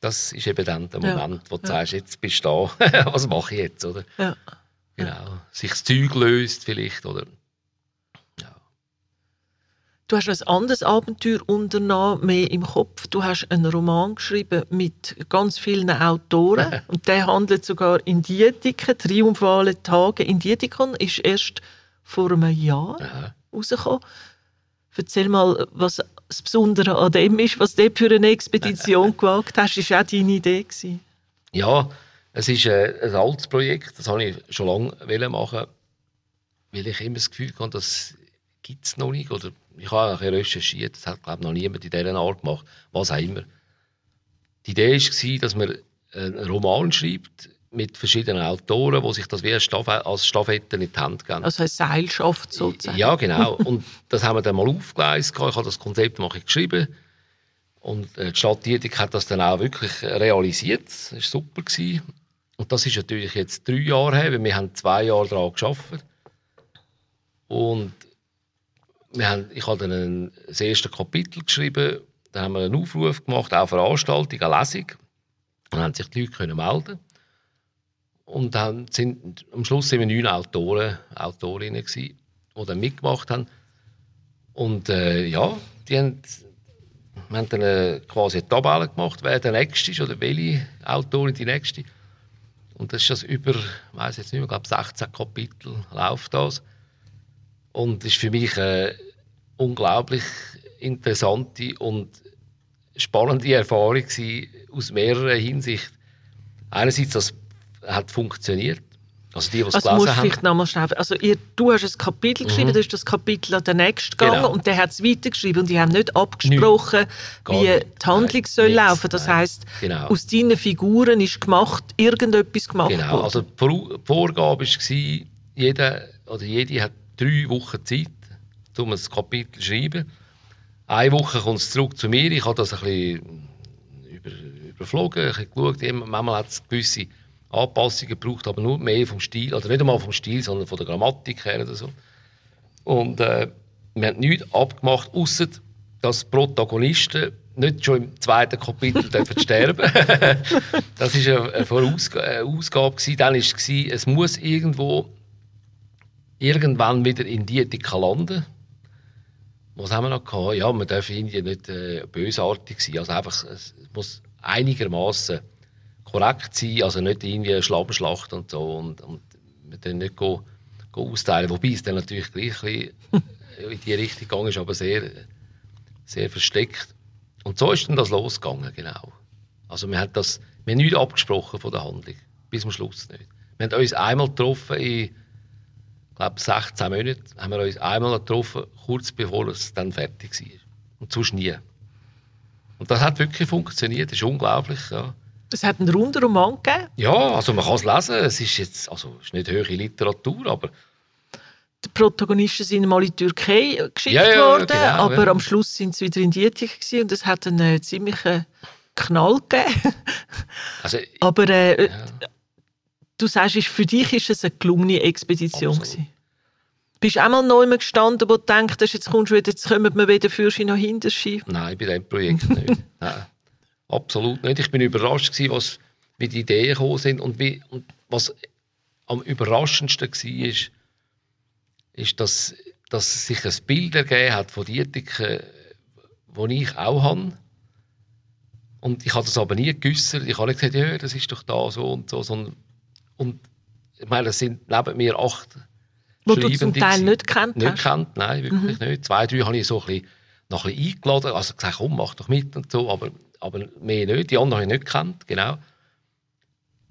Das ist eben dann der Ja, Moment, wo du ja. sagst, jetzt bist du da, was mache ich jetzt? Oder? Ja. Genau. Sich das Zeug löst vielleicht. Oder? Du hast ein anderes Abenteuer unternommen, mehr im Kopf. Du hast einen Roman geschrieben mit ganz vielen Autoren. und der handelt sogar in Dietiken, triumphale Tage in Dietikon, ist erst vor einem Jahr Aha. rausgekommen. Erzähl mal, was das Besondere an dem ist, was du für eine Expedition gewagt hast. Das war auch deine Idee. Gewesen. Ja, es ist äh, ein altes Projekt, das habe ich schon lange machen, weil ich immer das Gefühl hatte, das gibt es noch nicht. Oder ich habe ein bisschen recherchiert, das hat glaube ich, noch niemand in dieser Art gemacht, was auch immer. Die Idee war, dass man einen Roman schreibt mit verschiedenen Autoren, die sich das wie als Staffe- als Staffette in die Hand geben. Also eine Seilschaft sozusagen. Ja, genau. Und das haben wir dann mal aufgeleistet. Ich habe das Konzept ich geschrieben. Und äh, die Stadt Dietik hat das dann auch wirklich realisiert. Das war super. Gewesen. Und das ist natürlich jetzt drei Jahre her, weil wir haben zwei Jahre daran gearbeitet. Und wir haben, ich habe dann ein, das erste Kapitel geschrieben, dann haben wir einen Aufruf gemacht, auch Veranstaltung, eine Lesung. Dann haben sich die Leute können melden und dann sind, am Schluss sind wir neun Autoren, Autorinnen gewesen, die dann mitgemacht haben. Und äh, ja, die haben, wir haben dann äh, quasi eine Tabelle gemacht, wer der Nächste ist oder welche Autorin die Nächste. Und das ist das über, ich weiß jetzt nicht mehr, ich glaube 16 Kapitel läuft das. Und das ist für mich eine unglaublich interessante und spannende Erfahrung gewesen, aus mehreren Hinsichten. Einerseits, das hat funktioniert. Also die, die es Also gelesen haben. vielleicht nochmal schnell... Also ihr, du hast ein Kapitel geschrieben, du hast das Kapitel an den nächsten gegangen Mhm. Genau. und der hat es weitergeschrieben und die haben nicht abgesprochen, Gar wie nicht. die Handlung Nein, soll nichts. laufen. Das Nein. heisst, Genau. aus deinen Figuren ist gemacht, irgendetwas gemacht Genau, worden. also die Vorgabe war, jeder oder jede hat drei Wochen Zeit, um ein Kapitel zu schreiben. Eine Woche kommt es zurück zu mir. Ich habe das ein bisschen über, überflogen, ein bisschen geschaut. Manchmal hat es gewisse Anpassungen gebraucht, aber nur mehr vom Stil, oder nicht einmal vom Stil, sondern von der Grammatik her oder so. Und äh, wir haben nichts abgemacht, außer dass die Protagonisten nicht schon im zweiten Kapitel dürfen sterben Das war eine, eine Vorausg- eine Ausgabe. gewesen. Dann war es, es muss irgendwo irgendwann wieder in Dietika landen. Was haben wir noch gehabt? Ja, man darf irgendwie nicht äh, bösartig sein. Also einfach, es muss einigermaßen korrekt sein, also nicht eine Schlammschlacht und so und, und wir dann nicht go, go austeilen. Wobei es dann natürlich gleich bisschen in die Richtung gegangen ist, aber sehr, sehr versteckt. Und so ist dann das losgegangen, genau. Also wir haben das, wir haben nichts abgesprochen von der Handlung, bis zum Schluss nicht. Wir haben uns einmal getroffen in, glaube 16 Monaten, haben wir uns einmal getroffen, kurz bevor es dann fertig war. Und sonst nie. Und das hat wirklich funktioniert, das ist unglaublich, ja. Es hat einen runden Roman gegeben. Ja, also man kann es lesen. Es ist jetzt, also es ist nicht höhere Literatur, aber Die Protagonisten sind mal in die Türkei geschickt Ja, ja, worden, genau, aber ja. am Schluss sind sie wieder in Dietik gewesen und es hat einen äh, ziemlichen Knall gegeben. also, aber äh, ja, du sagst, für dich ist es eine gelungene Expedition Absolut. gewesen. Bist du einmal neu gestanden, wo du denkst, jetzt kommst du wieder, jetzt kommen wir wieder für noch hinter nein, bei diesem Projekt nicht. Nein, absolut nicht. Ich bin überrascht gewesen, was, wie die Ideen gekommen sind und, wie, und was am überraschendsten war, ist, ist dass, dass sich ein Bild ergeben hat von Dietiken, das ich auch habe. Und ich habe das aber nie geäussert. Ich habe nicht gesagt, ja, das ist doch da so und so. Sondern, und ich meine, es sind neben mir acht Wo du zum Teil nicht kennt Nicht hast. kennt, nein, wirklich nicht. Zwei, drei habe ich so ein bisschen, noch ein bisschen eingeladen, also gesagt, komm, mach doch mit und so, aber, aber mehr nicht. Die anderen habe ich nicht gekannt, genau.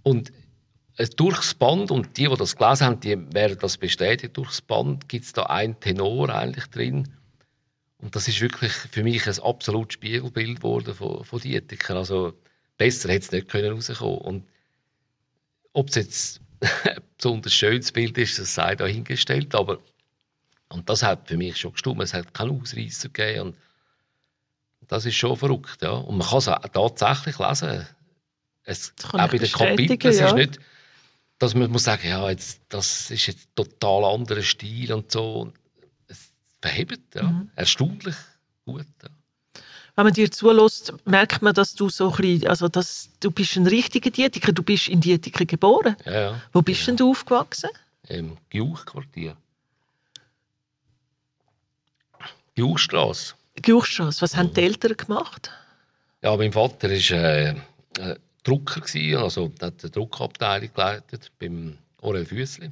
Und durchs Band, und die, die das gelesen haben, die werden das bestätigt, durchs Band gibt es da einen Tenor eigentlich drin. Und das ist wirklich für mich ein absolutes Spiegelbild geworden von, von Dietiker. Also besser hätte es nicht können rauskommen. Und ob es jetzt ein besonders schönes Bild ist, das sei dahingestellt, aber und das hat für mich schon gestimmt. Es hat keinen Ausreißer gegeben. Und das ist schon verrückt. Ja. Und man kann es auch tatsächlich lesen. Es, auch bei den Kapiteln. Es ja. ist nicht, dass man muss sagen, ja, jetzt, das ist jetzt ein total anderer Stil und so. Es verhebt, ja. Mhm. Erstaunlich gut. Ja. Wenn man dir zulässt, merkt man, dass du so ein bisschen, also dass du bist ein richtiger Dietiker. Du bist in Dietiker geboren. Ja, ja. Wo bist denn du aufgewachsen? Im Giuch-Quartier. Die Uhrstrasse. Gürstrasse. Was haben die Eltern gemacht? Ja, mein Vater war äh, äh, Drucker, gewesen, also hat eine Druckabteilung geleitet beim Orel Füssli.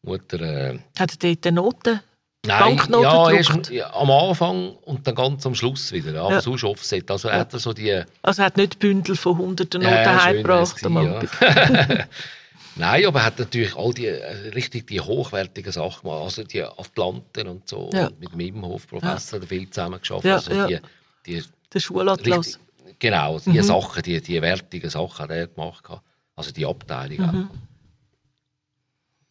Mutter, äh, Hat er dort Noten? Nein, ja, erst, ja, am Anfang und dann ganz am Schluss wieder. Aber Ja. sonst Offset. Also er hat so die... Also er hat nicht Bündel von hunderten Ja, Noten ja, heimgebracht. ja. Nein, aber er hat natürlich all die äh, richtig die hochwertigen Sachen gemacht. Also die Atlanten und so. Ja. Und mit dem Imhof-Professor ja. viel zusammen geschafft. Ja, also ja. die, die Der Schulatlas. richtig, genau, die Mhm. Sachen, die, die wertigen Sachen hat er gemacht. Also die Abteilung auch.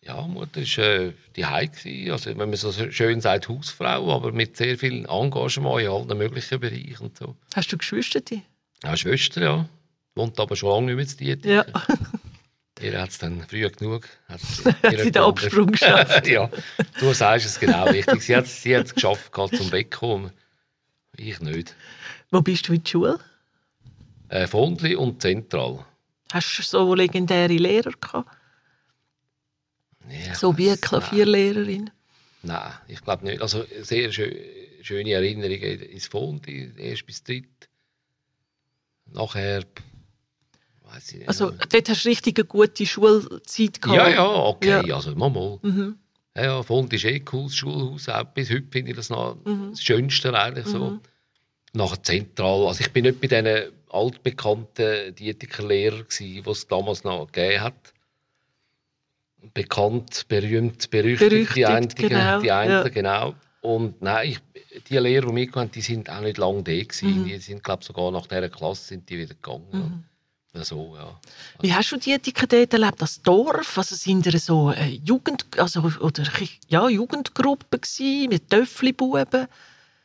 Ja, Mutter war äh, die Heim. Also, wenn man so schön sagt, Hausfrau, aber mit sehr viel Engagement in allen möglichen Bereichen und so. Hast du Geschwister? Ja, Schwester, ja. Wohnt aber schon lange nicht mehr zu Dietz. Ja. Ihr hat es dann früh genug. Hat Hat sie den Absprung geschafft? ja, du sagst es genau richtig. Sie hat sie es geschafft, gerade zum Bett kommen. Ich nicht. Wo bist du in der Schule? Äh, Fondli und Zentral. Hast du so legendäre Lehrer gehabt? Ja, So wie eine Klavierlehrerin? Nein, ich glaube nicht. Also sehr schö schöne Erinnerungen ins Fondli, erst bis dritt. Nachher, weiß ich nicht. Also dort hast du richtig eine gute Schulzeit gehabt. ja, ja, okay. Ja. Also mal, mal. Mhm. Ja, ja, Fond ist eh cool, das Schulhaus. Auch bis heute finde ich das noch Mhm. das Schönste eigentlich so. Nachher zentral. Also ich bin nicht bei diesen altbekannten Dietikerlehrern die es damals noch gegeben hat. Bekannt, berühmt, berüchtigt, die Berüchtigt, einzigen, genau, die einen, ja. genau. Und nein, ich, die Lehrer, die mitgekommen die sind auch nicht lange da gewesen. Mhm. Die sind, glaube sogar nach dieser Klasse sind die wieder gegangen. Ja. So, ja. Wie hast du die dort erlebt? Das Dorf? Also sind ihr so äh, Jugend, also, oder, ja, Jugendgruppe gewesen, mit Töffli-Buben?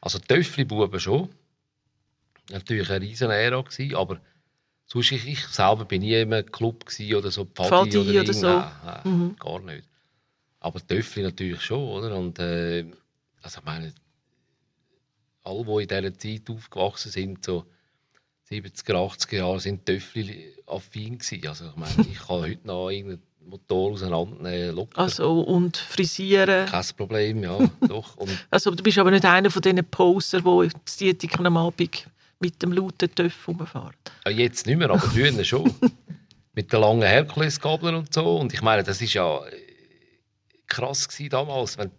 Also Töffli-Buben schon. Natürlich eine riesen Ära gewesen, aber sonst ich, ich selber bin nie in einem Club oder so Pfadi, oder, oder so. Nein, nein, Mhm. gar nicht. Aber Töffli natürlich schon, oder? Und äh, also ich meine, alle, die in dieser Zeit aufgewachsen sind, so 70er, 80er Jahre, sind Töffli affin gewesen. Also ich meine, ich kann heute noch irgendeinen Motor auseinandernehmen, locker. Also, und frisieren? Kein Problem, ja, doch. Und Also, du bist aber nicht einer von diesen Poser, die die am Abend mit dem lauten Töff rumfahren. Ja, jetzt nicht mehr, aber früher schon. Mit den langen Herkulesgabeln und so. Und ich meine, das war ja äh, krass gewesen damals. Wenn,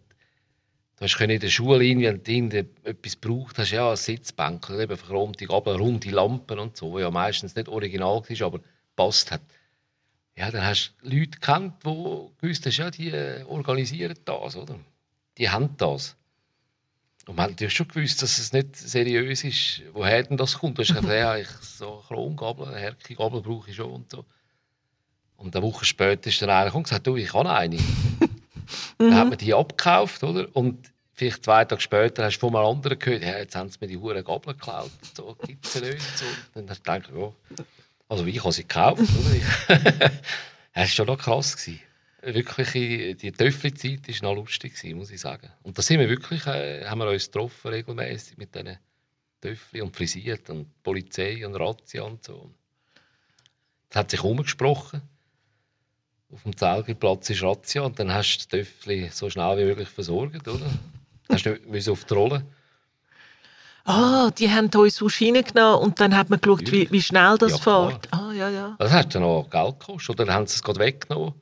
du hast in der Schule, irgendwie, du irgendetwas gebraucht hast, ja, ein Sitzbänkel, eben verchromte Gabel, runde Lampen und so, ja meistens nicht original war, aber passt hat. Ja, dann hast du Leute gekannt, die gewusst haben, ja, die äh, organisieren das, oder? Die haben das. Und man hat natürlich schon gewusst, dass es nicht seriös ist, woher denn das kommt. Du hast gesagt, ja, ich, so eine Chromgabel, eine Herkigabel brauche ich schon und so. Und eine Woche später ist dann einer gekommen und gesagt, du, ich habe eine. dann hat man die abgekauft, oder? Und vielleicht zwei Tage später hast du von einem anderen gehört, ja, jetzt haben sie mir die hure Gabel geklaut. So, gibt es nicht. Und so. Dann hast du gedacht, ja, also ich habe sie gekauft, oder? das war schon noch krass. Gewesen. Wirklich, die Töffli-Zeit war noch lustig, gewesen, muss ich sagen. Und da sind wir wirklich, äh, haben wir uns getroffen, regelmäßig mit diesen Töffli und frisiert und Polizei und Razzia und so. Das hat sich umgesprochen. Auf dem Zelgerplatz ist Razzia und dann hast du das Töffli so schnell wie möglich versorgt, oder? Hast du nicht auf die Rolle. Ah, die haben uns aus reingenommen und dann hat man geschaut, wie, wie schnell das Ja, fährt. Ah, ja, ja. Das hat dann noch Geld gekostet. Oder dann haben sie es gerade weggenommen.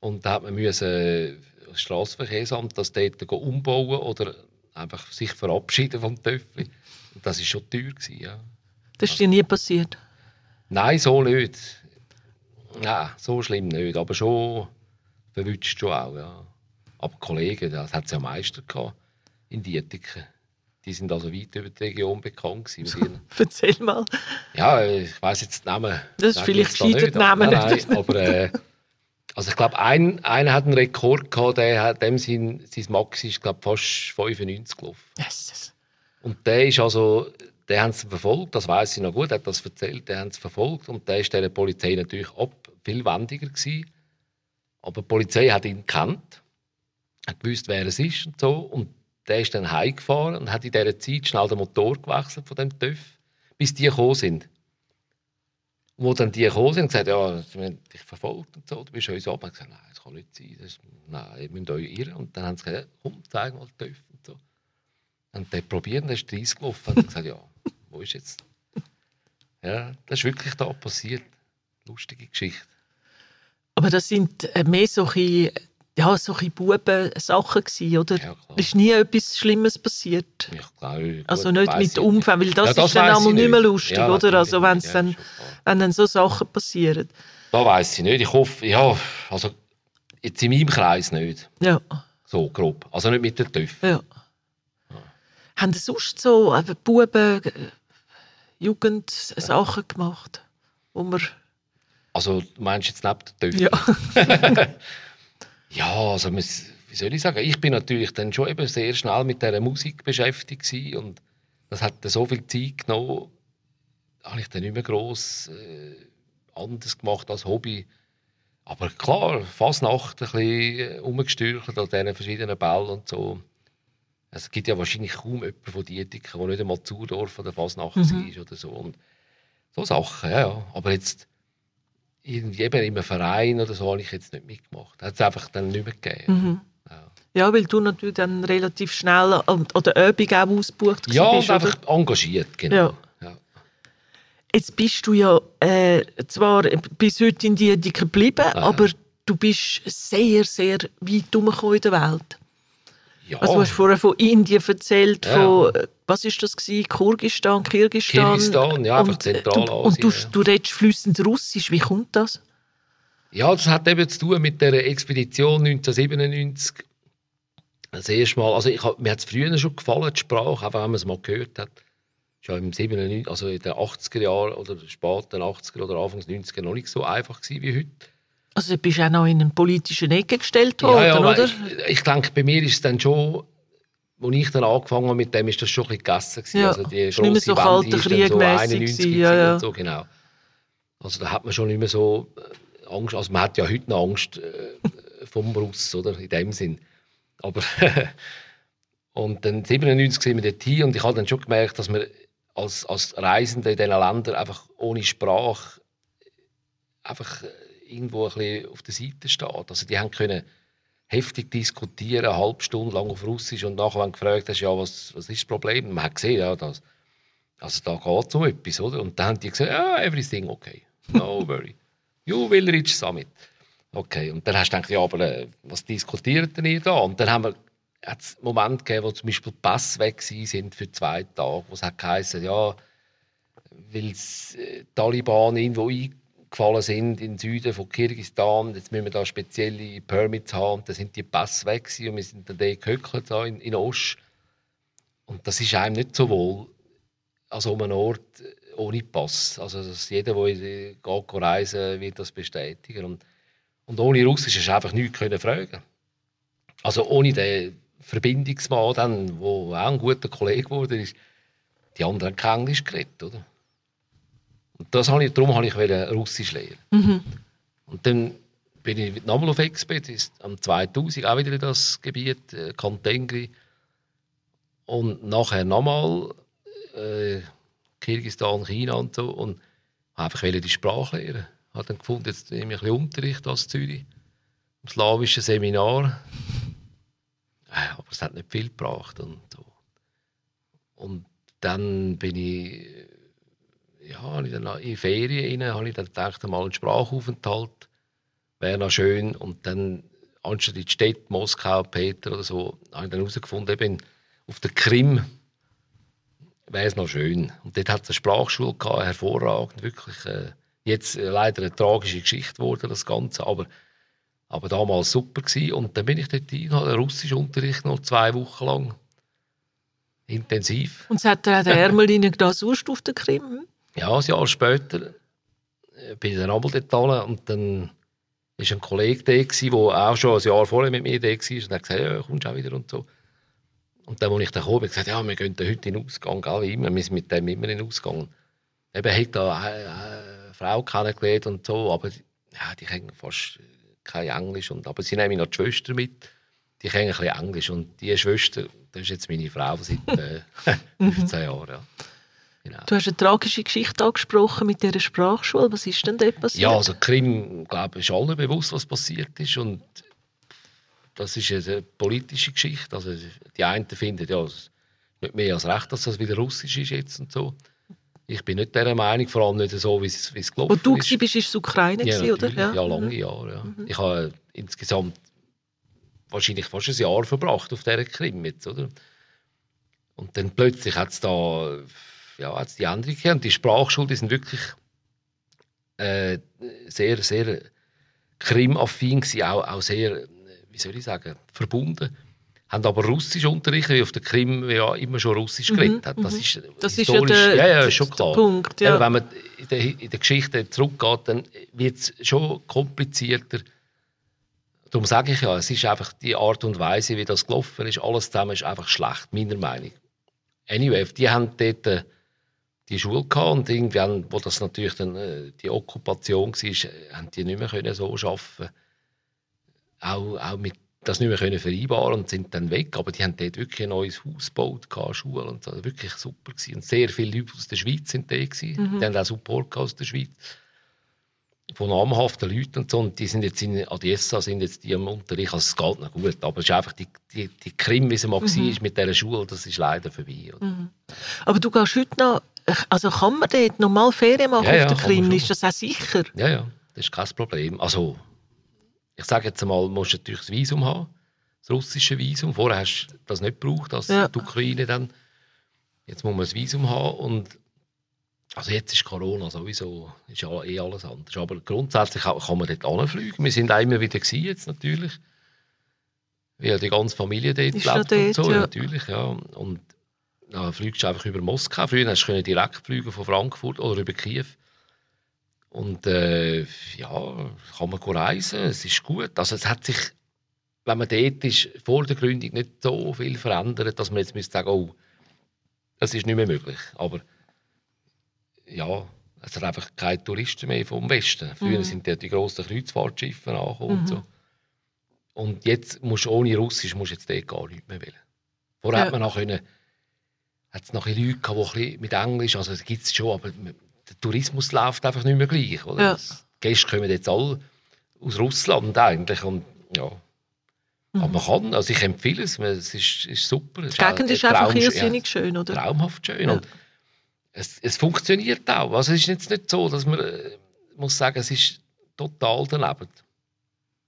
Und dann hat man müssen, äh, das Strassenverkehrsamt das dort umbauen oder einfach sich verabschieden vom Töffli. Und das war schon teuer. Gewesen, ja. Das ist dir nie passiert. Nein, so nicht. Nein, so schlimm nicht. Aber schon verwünscht schon auch. Ja. Aber Kollegen, das hat es ja Meister gehabt in Dietiken. Die sind also weit über die Region bekannt gewesen. Erzähl mal. Ja, ich weiß jetzt den Namen. Das ist vielleicht ich jetzt da gescheiter, die Namen Nein, nicht. nein, aber äh, also ich glaube, ein, einer hat einen Rekord gehabt, der hat dem sein, sein Max ist glaube fast 95 gelaufen. Jesus. Und der ist also, der haben sie verfolgt, das weiß ich noch gut, er hat das erzählt, der haben sie verfolgt und der ist der Polizei natürlich ab viel wendiger gewesen. Aber die Polizei hat ihn gekannt, hat gewusst, wer es ist und so und der ist dann heimgefahren und hat in dieser Zeit schnell den Motor gewechselt von dem TÜV, bis die gekommen sind. Wo dann die gekommen sind und gesagt, ja, sie dich verfolgt und so, du bist uns ab. Und gesagt, nein, das kann nicht sein, das ist, nein, ihr müsst euch irren. Und dann haben sie gesagt, komm, zeig mal den TÜV und so. Und der probiert, der ist 30 gelaufen und gesagt, ja, wo ist jetzt? Ja, das ist wirklich da passiert. Lustige Geschichte. Aber das sind äh, mehr solche, ja, solche Buben-Sachen gewesen, oder? Ja, ist nie etwas Schlimmes passiert. Ich glaube, Also gut, nicht weiss mit Umfang, weil das, Ja, ist dann einmal ich nicht mehr lustig, Ja, oder? Also wenn es nicht. dann, Ja, wenn dann so Sachen passieren. Da weiß ich nicht. Ich hoffe, ja, also jetzt in meinem Kreis nicht. Ja, So grob. Also nicht mit den Töpfen. ja. Haben Sie sonst so eben Buben, äh, Jugend Sachen gemacht, wo man, Also du meinst jetzt neben den Töpfen? ja, Ja, also wie soll ich sagen, ich bin natürlich dann schon eben sehr schnell mit dieser Musik beschäftigt und das hat dann so viel Zeit genommen, habe ich dann nicht mehr gross äh, anders gemacht als Hobby. Aber klar, fast Nacht ein bisschen umgestürcht an diesen verschiedenen Bällen und so. Es gibt ja wahrscheinlich kaum jemanden von Dietiker, der nicht einmal Zudorf oder Fasnacht Mhm. war oder so. Und so Sachen, ja, ja. Aber jetzt in einem Verein oder so habe ich jetzt nicht mitgemacht. Hat es einfach dann nicht mehr gegeben. mhm. Ja, ja, weil du natürlich dann relativ schnell an, an der Übung auch ausgebucht ja bist, oder? einfach engagiert, genau. Ja. Ja. Jetzt bist du ja äh, zwar bis heute in Diediken geblieben, aber du bist sehr, sehr weit herumgekommen in der Welt. Ja, Also du hast vorher von Indien erzählt, Ja. von, äh, was ist das gewesen? Kirgistan, Kirgistan? Kirgisistan, ja, einfach und, äh, Zentralasien, und du, ja. du redest flüssend Russisch, wie kommt das? ja, das hat eben zu tun mit der Expedition 1997. Das erste Mal, also ich, mir hat es früher schon gefallen, die Sprache, einfach wenn man es mal gehört hat. Ja im 97, also in den 80er Jahren oder späten 80er oder Anfangs 90er noch nicht so einfach gewesen wie heute. Also du bist auch noch in einen politischen Ecke gestellt worden, ja, oder? Ich, ich denke, bei mir ist es dann schon, als ich dann angefangen habe mit dem, ist das schon ein bisschen gegessen. gewesen. Ja, also die ist nicht so grosse kalter Krieg so mässig 91 gewesen, ja, ja. so, genau. Also da hat man schon nicht mehr so äh, Angst, also man hat ja heute noch Angst äh, vom Russ, oder, in dem Sinn. Aber und dann 97 sind wir dort hin und ich habe dann schon gemerkt, dass man als, als Reisende in diesen Ländern einfach ohne Sprache einfach äh, irgendwo ein bisschen auf der Seite steht. Also die haben können heftig diskutieren, eine halbe Stunde lang auf Russisch und nachher, wenn gefragt hast, ja, was, was ist das Problem? Man hat gesehen, ja, das, also da geht es um etwas, oder? Und dann haben die gesagt, ja, everything okay, no worry, you will reach summit. Okay, und dann hast du gedacht, ja, aber äh, was diskutiert denn ihr da? Und dann haben wir hat es Momente gegeben, wo zum Beispiel die Pässe weg sind für zwei Tage, wo es hat geheißen, ja, weil die äh, Taliban irgendwo eingefallen sind in den Süden von Kirgisistan, jetzt müssen wir da spezielle Permits haben, dann sind die Pässe weg und wir sind dann da gehöckelt da in, in Ost. Und das ist einem nicht so wohl, also um einen Ort ohne Pass. Also jeder, der geht, reisen wird das bestätigen. Und, und ohne Russisch du einfach nichts können fragen. Also ohne den Verbindungsmann, wo auch ein guter Kollege geworden ist, die anderen haben kein Englisch geredet, oder? Und das habe ich, darum habe ich wollte Russisch lernen. Mhm. Und dann bin ich nochmal auf Exped, ist am 2000 auch wieder in das Gebiet, äh, Kantengri. Und nachher nochmal äh, Kirgisistan, China und so. Und einfach wollte die Sprache lernen. Ich habe dann gefunden, jetzt nehme ich ein bisschen Unterricht aus Zürich, im slawischen Seminar. Äh, Aber es hat nicht viel gebracht. Und, so. und dann bin ich ja, habe ich dann in Ferien rein, habe ich dann gedacht, mal einen Sprachaufenthalt wäre noch schön. Und dann, anstatt in die Städte, Moskau, Peter oder so, habe ich dann herausgefunden, eben auf der Krim wäre es noch schön. Und dort hat es eine Sprachschule gehabt, hervorragend, wirklich. Äh, jetzt äh, leider eine tragische Geschichte geworden, das Ganze, aber, aber damals super gewesen. Und dann bin ich dort hin, habe Russischunterricht noch zwei Wochen lang. Intensiv. Und es hat dir auch der Ärmel da sonst auf der Krim? Ja, ein Jahr später äh, bin ich dann einmal dort hin und dann war ein Kollege da, der auch schon ein Jahr vorher mit mir da war und hat gesagt, ja, kommst du auch wieder und so. Und dann, als ich dann kam, habe ich gesagt, ja, wir gehen heute in den Ausgang, gell, wie immer, wir sind mit dem immer in den Ausgang. Eben, hat da eine, eine Frau kennengelernt und so, aber ja, die können fast kein Englisch, und, aber sie nehmen noch die Schwester mit, die können ein bisschen Englisch und die Schwester, das ist jetzt meine Frau seit äh, 15 Jahren, ja. Genau. Du hast eine tragische Geschichte angesprochen mit dieser Sprachschule. Was ist denn dort passiert? Ja, also Krim, glaube ich, ist allen bewusst, was passiert ist. Und das ist eine politische Geschichte. Also die einen finden, ja, es nicht mehr als recht, dass das wieder russisch ist jetzt und so. Ich bin nicht dieser Meinung, vor allem nicht so, wie es, wie es gelaufen Wo du ist. warst, war es Ukraine, Ja, gewesen, oder? ja, Mhm. lange Jahre. Ja. Ich habe insgesamt wahrscheinlich fast ein Jahr verbracht auf dieser Krim jetzt, oder? Und dann plötzlich hat es da ja, hat's die Änderung gegeben. Und die Sprachschule, die sind wirklich äh, sehr, sehr Krim-affin gewesen, auch, auch sehr, äh, wie soll ich sagen, verbunden. Haben aber Russisch unterrichtet, wie auf der Krim ja immer schon Russisch geredet hat. Das ist, Mhm, Das ist ja der, ja, ja, schon klar. Punkt. Ja. Ja. wenn man in der, in der Geschichte zurückgeht, dann wird es schon komplizierter. Darum sage ich ja, es ist einfach die Art und Weise, wie das gelaufen ist, alles zusammen ist einfach schlecht, meiner Meinung. Anyway, die haben dort äh, die Schule gehabt und irgendwann, wo das natürlich dann äh, die Okkupation war, äh, haben die nicht mehr können so arbeiten auch, auch mit das nicht mehr können vereinbaren und sind dann weg. Aber die haben dort wirklich ein neues Haus gebaut, Schule und so. Wirklich super gewesen. Und sehr viele Leute aus der Schweiz sind da gewesen. Die haben auch Support aus der Schweiz. Von namhaften Leuten und so. Und die sind jetzt in Odessa, sind jetzt die im Unterricht. Also es geht noch gut. Aber es ist einfach die, die, die Krim, wie sie mal war mit dieser Schule, das ist leider vorbei. Oder? Aber du gehst heute noch, also kann man dort normal Ferien machen Ja, ja, auf der man Krim? Ist das auch sicher? Ja, ja, das ist kein Problem. Also, ich sage jetzt einmal, du musst natürlich das Visum haben, das russische Visum. Vorher hast du das nicht gebraucht, als Ja. die Ukraine dann. Jetzt muss man das Visum haben und also jetzt ist Corona sowieso, ist ja eh alles anders. Aber grundsätzlich kann man dort anfliegen. Wir sind auch immer wieder gewesen jetzt natürlich. Weil die ganze Familie dort Ist lebt noch und dort, so, ja. natürlich, ja. Und dann fliegst du einfach über Moskau. Früher hast du direkt fliegen von Frankfurt oder über Kiew. Und äh, ja, kann man reisen, es ist gut. Also es hat sich, wenn man dort ist, vor der Gründung nicht so viel verändert, dass man jetzt müsste sagen, oh, das ist nicht mehr möglich. Aber ja, es hat einfach keine Touristen mehr vom Westen. Früher sind dort die grossen Kreuzfahrtschiffe angekommen und so. Und jetzt musst du ohne Russisch musst jetzt dort gar nichts mehr wählen. Vorher Ja. hat man noch können, hat es noch Leute gehabt, die mit Englisch, also gibt es schon, aber der Tourismus läuft einfach nicht mehr gleich. Oder? Ja. Die Gäste kommen jetzt alle aus Russland eigentlich und ja. Aber man kann, also ich empfehle es, es ist, ist super. Die Gegend auch- ist einfach irrsinnig schön, oder? traumhaft schön. Ja. Und es, es funktioniert auch. Also es ist jetzt nicht so, dass man äh, muss sagen, es ist total daneben.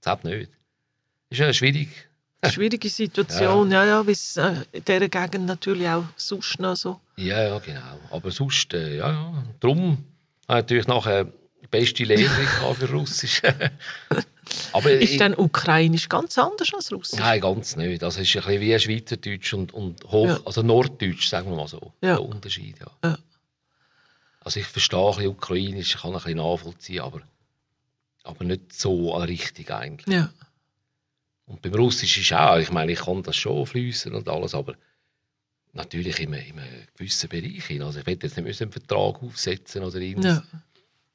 Das hat nicht. Es ist ja schwierig. Schwierige Situation, ja, ja, wie es äh, in dieser Gegend natürlich auch sonst noch so. Ja, ja, genau. Aber sonst, äh, ja, ja. Darum natürlich nachher die beste gehabt für Russisch. Aber Ist ich, dann Ukrainisch ganz anders als Russisch? Nein, ganz nicht. Das ist ein bisschen wie Schweizerdeutsch und, und Hoch, Ja. also Norddeutsch, sagen wir mal so. Ja. Der Unterschied, ja. Ja. Also ich verstehe ein bisschen Ukrainisch, kann ein bisschen nachvollziehen, aber, aber nicht so richtig eigentlich. Ja. Und beim Russisch ist auch, ich meine, ich kann das schon fließen und alles, aber natürlich in einem, in einem gewissen Bereich. hin. Also ich will jetzt nicht müssen einen Vertrag aufsetzen oder irgendein ja.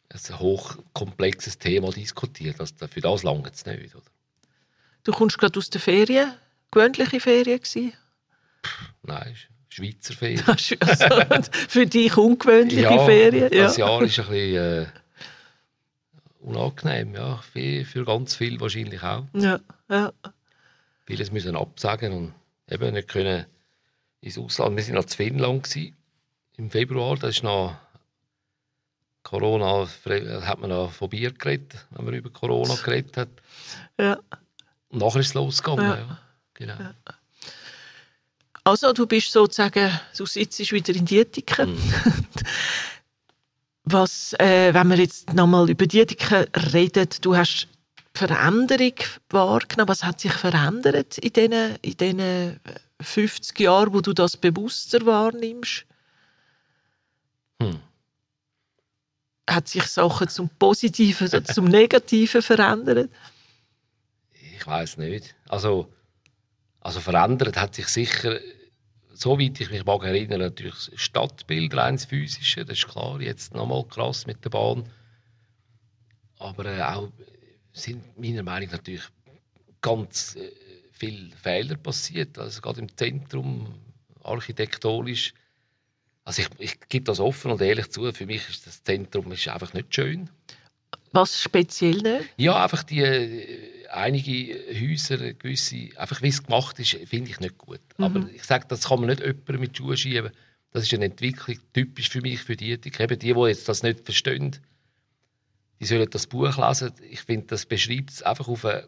ein hochkomplexes Thema diskutieren. Das, für das lange es nicht. Oder? Du kommst gerade aus der Ferien, gewöhnliche Ferien gewesen? Nein, Schweizer Ferien. Also, für dich ungewöhnliche Ferien? Ja. Das Jahr ist ein bisschen äh, unangenehm, ja. Für, für ganz viel wahrscheinlich auch. Ja, ja. Vieles müssen absagen und eben nicht können ins Ausland. Wir waren noch zu Finnland gewesen, im Februar. Das ist noch Corona, hat man noch von Bier geredet, wenn man über Corona geredet hat. ja. Und nachher ist es losgegangen. Ja. Ja. Genau. Also, du bist sozusagen, du sitzt wieder in Dietiken. Mhm. Was, äh, wenn wir jetzt nochmal über Dietiken reden, du hast die Veränderung wahrgenommen. Was hat sich verändert in diesen, in diesen 50 Jahren, wo du das bewusster wahrnimmst? Hm. Hat sich Sachen zum Positiven oder zum Negativen verändert? Ich weiß nicht. Also, also verändert hat sich sicher, soweit ich mich mag erinnern, natürlich das Stadtbild, rein das physische, das ist klar, jetzt nochmal krass mit der Bahn. Aber äh, auch sind meiner Meinung nach natürlich ganz äh, viele Fehler passiert, also gerade im Zentrum, architektonisch. Also ich, ich gebe das offen und ehrlich zu, für mich ist das Zentrum ist einfach nicht schön. Was speziell nicht? Ja, einfach die, äh, einige Häuser, gewisse, einfach wie es gemacht ist, finde ich nicht gut. Mhm. Aber ich sage, das kann man nicht jemandem mit Schuhen schieben. Das ist eine Entwicklung typisch für mich, für die Ethik. Eben die, die jetzt das nicht verstehen, die sollen das Buch lesen. Ich finde, das beschreibt es einfach auf eine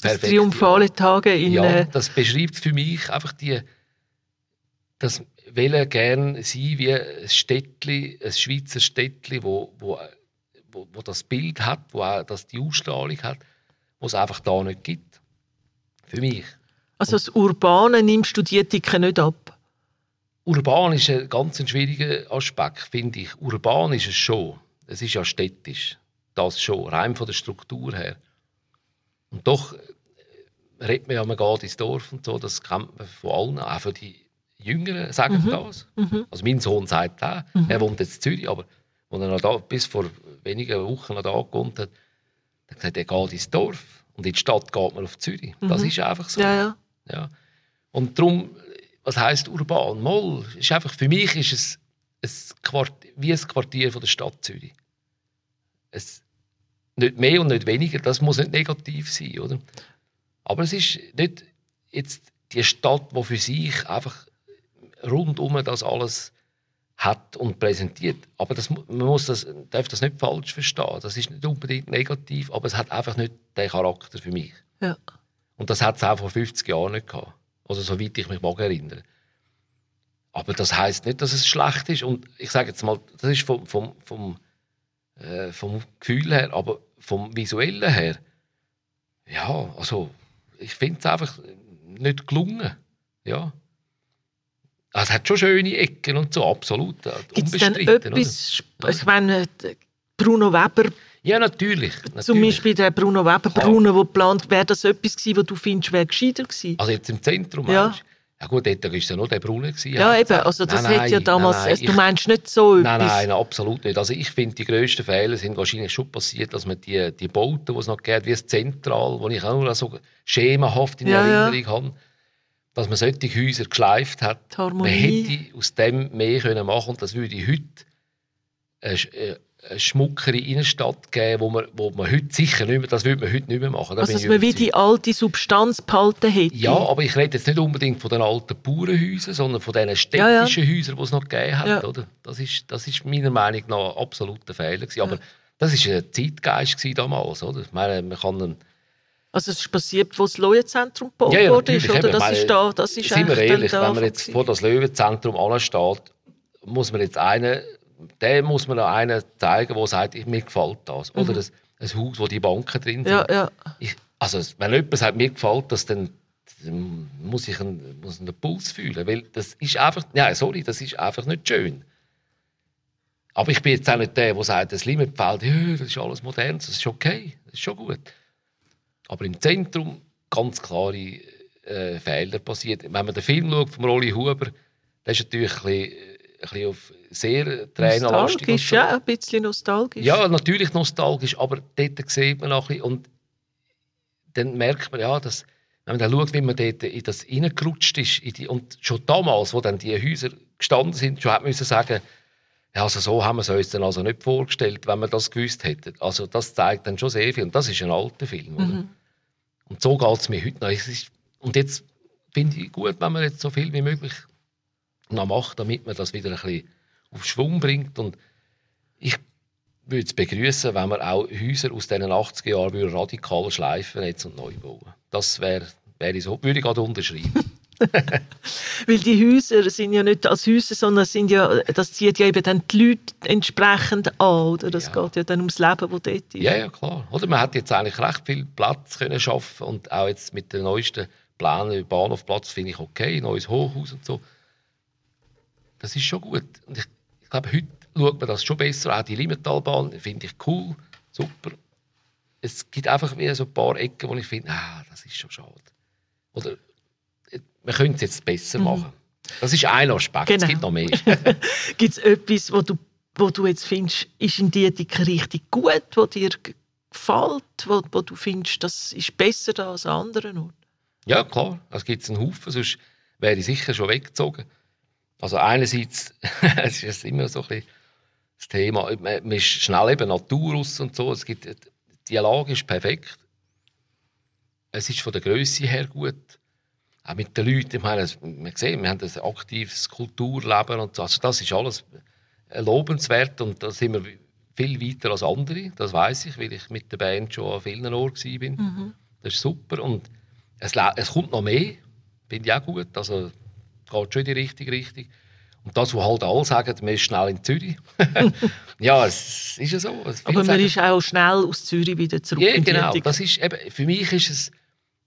perfekte triumphale Tage in ja, äh, das beschreibt für mich einfach die, das wollen gerne sein wie ein Städtli, ein Schweizer Städtli, wo, wo, wo, wo das Bild hat, wo auch das die Ausstrahlung hat, wo es einfach da nicht gibt. Für mich. also das Urbane nimmst du die Ethik nicht ab. Urban ist ein ganz schwieriger Aspekt, finde ich. Urban ist es schon. Es ist ja städtisch. Das schon, rein von der Struktur her. Und doch äh, redet man ja, man geht ins Dorf und so, das kennt man von allen, auch von die Jüngeren sagen das. Also mein Sohn sagt auch, er wohnt jetzt in Zürich, aber als er noch da, bis vor wenigen Wochen noch da gewohnt hat, hat er gesagt, er geht ins Dorf und in die Stadt geht man auf Zürich. Das ist einfach so. Ja, ja. Ja. Und darum, was heisst urban? Moll, ist einfach, für mich ist es ein Quart wie ein Quartier von der Stadt Zürich. Es, nicht mehr und nicht weniger, das muss nicht negativ sein, oder? Aber es ist nicht jetzt die Stadt, die für sich einfach rundum das alles hat und präsentiert. Aber das, man muss das, darf das nicht falsch verstehen. Das ist nicht unbedingt negativ, aber es hat einfach nicht den Charakter für mich. ja. Und das hat es auch vor 50 Jahren nicht gehabt. Also soweit ich mich mag erinnern. Aber das heißt nicht, dass es schlecht ist. Und ich sage jetzt mal, das ist vom, vom, vom, äh, vom Gefühl her, aber vom Visuellen her, ja, also ich finde es einfach nicht gelungen. Ja. Also, Es hat schon schöne Ecken und so, absolut. äh, Gibt es denn oder? etwas, Sp- ich meine, äh, Bruno Weber, Ja, natürlich. natürlich. zum Beispiel der Bruno Weber, Bruno, der geplant, wäre das etwas gewesen, was du findest, wäre gescheiter gewesen? Also jetzt im Zentrum, Ja. meinst? Ja gut, dort war es ja nur der Brunnen. Gewesen, Ja, eben, also das Nein, hätte ja nein, damals, nein, also, du ich- meinst nicht so Nein, etwas? nein, absolut nicht. Also ich finde, die grössten Fehler sind wahrscheinlich schon passiert, dass man die, die Bauten, die es noch gibt, wie das Zentral, wo ich auch nur so schemenhaft in Ja, ja. Erinnerung habe, dass man solche Häuser geschleift hat. Die Man hätte aus dem mehr können machen und das würde heute eine, äh, eine schmuckere Innenstadt geben, wo man, wo man heute sicher nicht mehr, das würde man heute nicht mehr machen. Da Also, dass man wie die alte Substanz behalten hätte? Ja, aber ich rede jetzt nicht unbedingt von den alten Bauernhäusern, sondern von diesen Ja, ja. städtischen Häusern, die es noch gegeben hat. Ja. Oder? Das, ist, das ist meiner Meinung nach ein absoluter Fehler. Gewesen. Aber das war ein Zeitgeist gewesen damals. Oder? Ich meine, man kann einen, Also es ist passiert, wo das Löwenzentrum gebaut Ja, ja, wurde, ist, oder? Das Ich ist meine, da, das ist Seien wir ehrlich, wenn man jetzt vor das Löwenzentrum ansteht, muss man jetzt einen, dem muss man einen zeigen, der sagt, mir gefällt das. Oder ein, ein Haus, wo die Banken drin sind. Mhm. Ja, ja. Ich, also, wenn jemand sagt, mir gefällt das, dann muss ich einen, muss einen Puls fühlen. Weil das ist einfach, ja, sorry, das ist einfach nicht schön. Aber ich bin jetzt auch nicht der, der sagt, das Limmatfeld, ja, das ist alles modern, das ist okay, das ist schon gut. Aber im Zentrum ganz klare äh, Fehler passiert. Wenn man den Film schaut von Rolli Huber, der ist natürlich ein bisschen, ein bisschen auf sehr trainerlastig. und Nostalgisch, so. ja, ein bisschen nostalgisch. Ja, natürlich nostalgisch, aber dort sieht man auch ein bisschen, und dann merkt man ja, dass, wenn man dann schaut, wie man dort in das reingerutscht ist, die, und schon damals, wo dann die Häuser gestanden sind, schon hat man müssen sagen, ja, also so haben wir es uns dann also nicht vorgestellt, wenn wir das gewusst hätten. Also das zeigt dann schon sehr viel, und das ist ein alter Film, oder? Und so geht es mir heute noch. Ist, und jetzt finde ich gut, wenn man jetzt so viel wie möglich noch macht, damit man das wieder ein bisschen auf Schwung bringt. Und ich würde es begrüßen, wenn man auch Häuser aus diesen 80er Jahren radikal schleifen jetzt und neu bauen. Das wäre wär so, würde ich gerade unterschreiben. Weil die Häuser sind ja nicht als Häuser, sondern sind ja, das zieht ja eben dann die Leute entsprechend an, oder? Das Ja. geht ja dann ums Leben, das dort ist. Ja, ja, klar. Oder man hat jetzt eigentlich recht viel Platz können schaffen und auch jetzt mit den neuesten Plänen, Bahnhofplatz finde ich okay, neues Hochhaus und so. Das ist schon gut. Und ich, ich glaube, heute schaut man das schon besser. Auch die Limmentalbahn finde ich cool, super. Es gibt einfach wie so ein paar Ecken, wo ich finde, ah, das ist schon schade. Oder man könnte es jetzt besser machen. Das ist ein Aspekt, es Genau. gibt noch mehr. Gibt es etwas, wo du, wo du jetzt findest, ist in die Ethik richtig gut, wo dir gefällt, wo, wo du findest, das ist besser da als an anderen Orten? Ja, klar. Es gibt einen Haufen, sonst wäre ich sicher schon weggezogen. Also einerseits, es ist immer so ein bisschen das Thema, man man ist schnell eben Natur aus und so. Es gibt, die Lage ist perfekt. es ist von der Größe her gut. Auch mit den Leuten, ich meine, man sieht, wir haben ein aktives Kulturleben und so. Also das ist alles lobenswert und da sind wir viel weiter als andere. Das weiß ich, weil ich mit der Band schon an vielen Orten war. Mhm. Das ist super und es, es kommt noch mehr, finde ich auch gut. Also es geht schon in die richtige Richtung. Und das, was halt alle sagen, man ist schnell in Zürich. ja, es ist ja so. Aber man sagen, ist auch schnell aus Zürich wieder zurück ja, genau. Das ist eben, für mich ist es,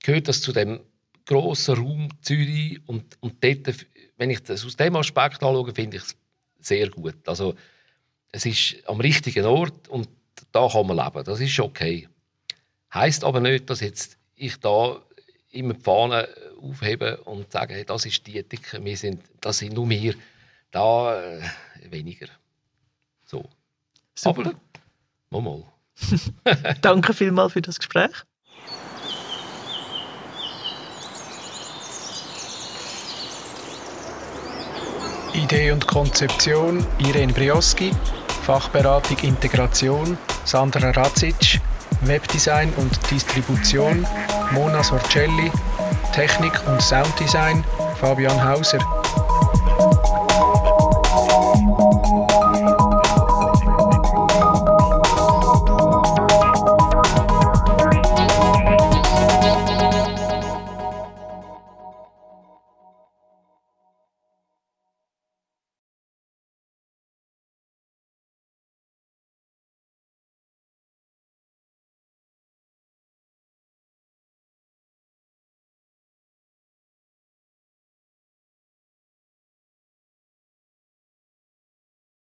gehört das zu dem grossen Raum Zürich und, und dort, wenn ich das aus dem Aspekt anschaue, finde ich es sehr gut. Also es ist am richtigen Ort und da kann man leben. Das ist okay. Heißt aber nicht, dass jetzt ich da immer die Fahne aufhebe und sage, hey, das ist die Ethik, wir sind, das sind nur wir. Da äh, weniger. So. Super. Aber, mal. Danke vielmals für das Gespräch. Idee und Konzeption Irene Brioski, Fachberatung Integration Sandra Radzic, Webdesign und Distribution Mona Sorcelli, Technik und Sounddesign Fabian Hauser.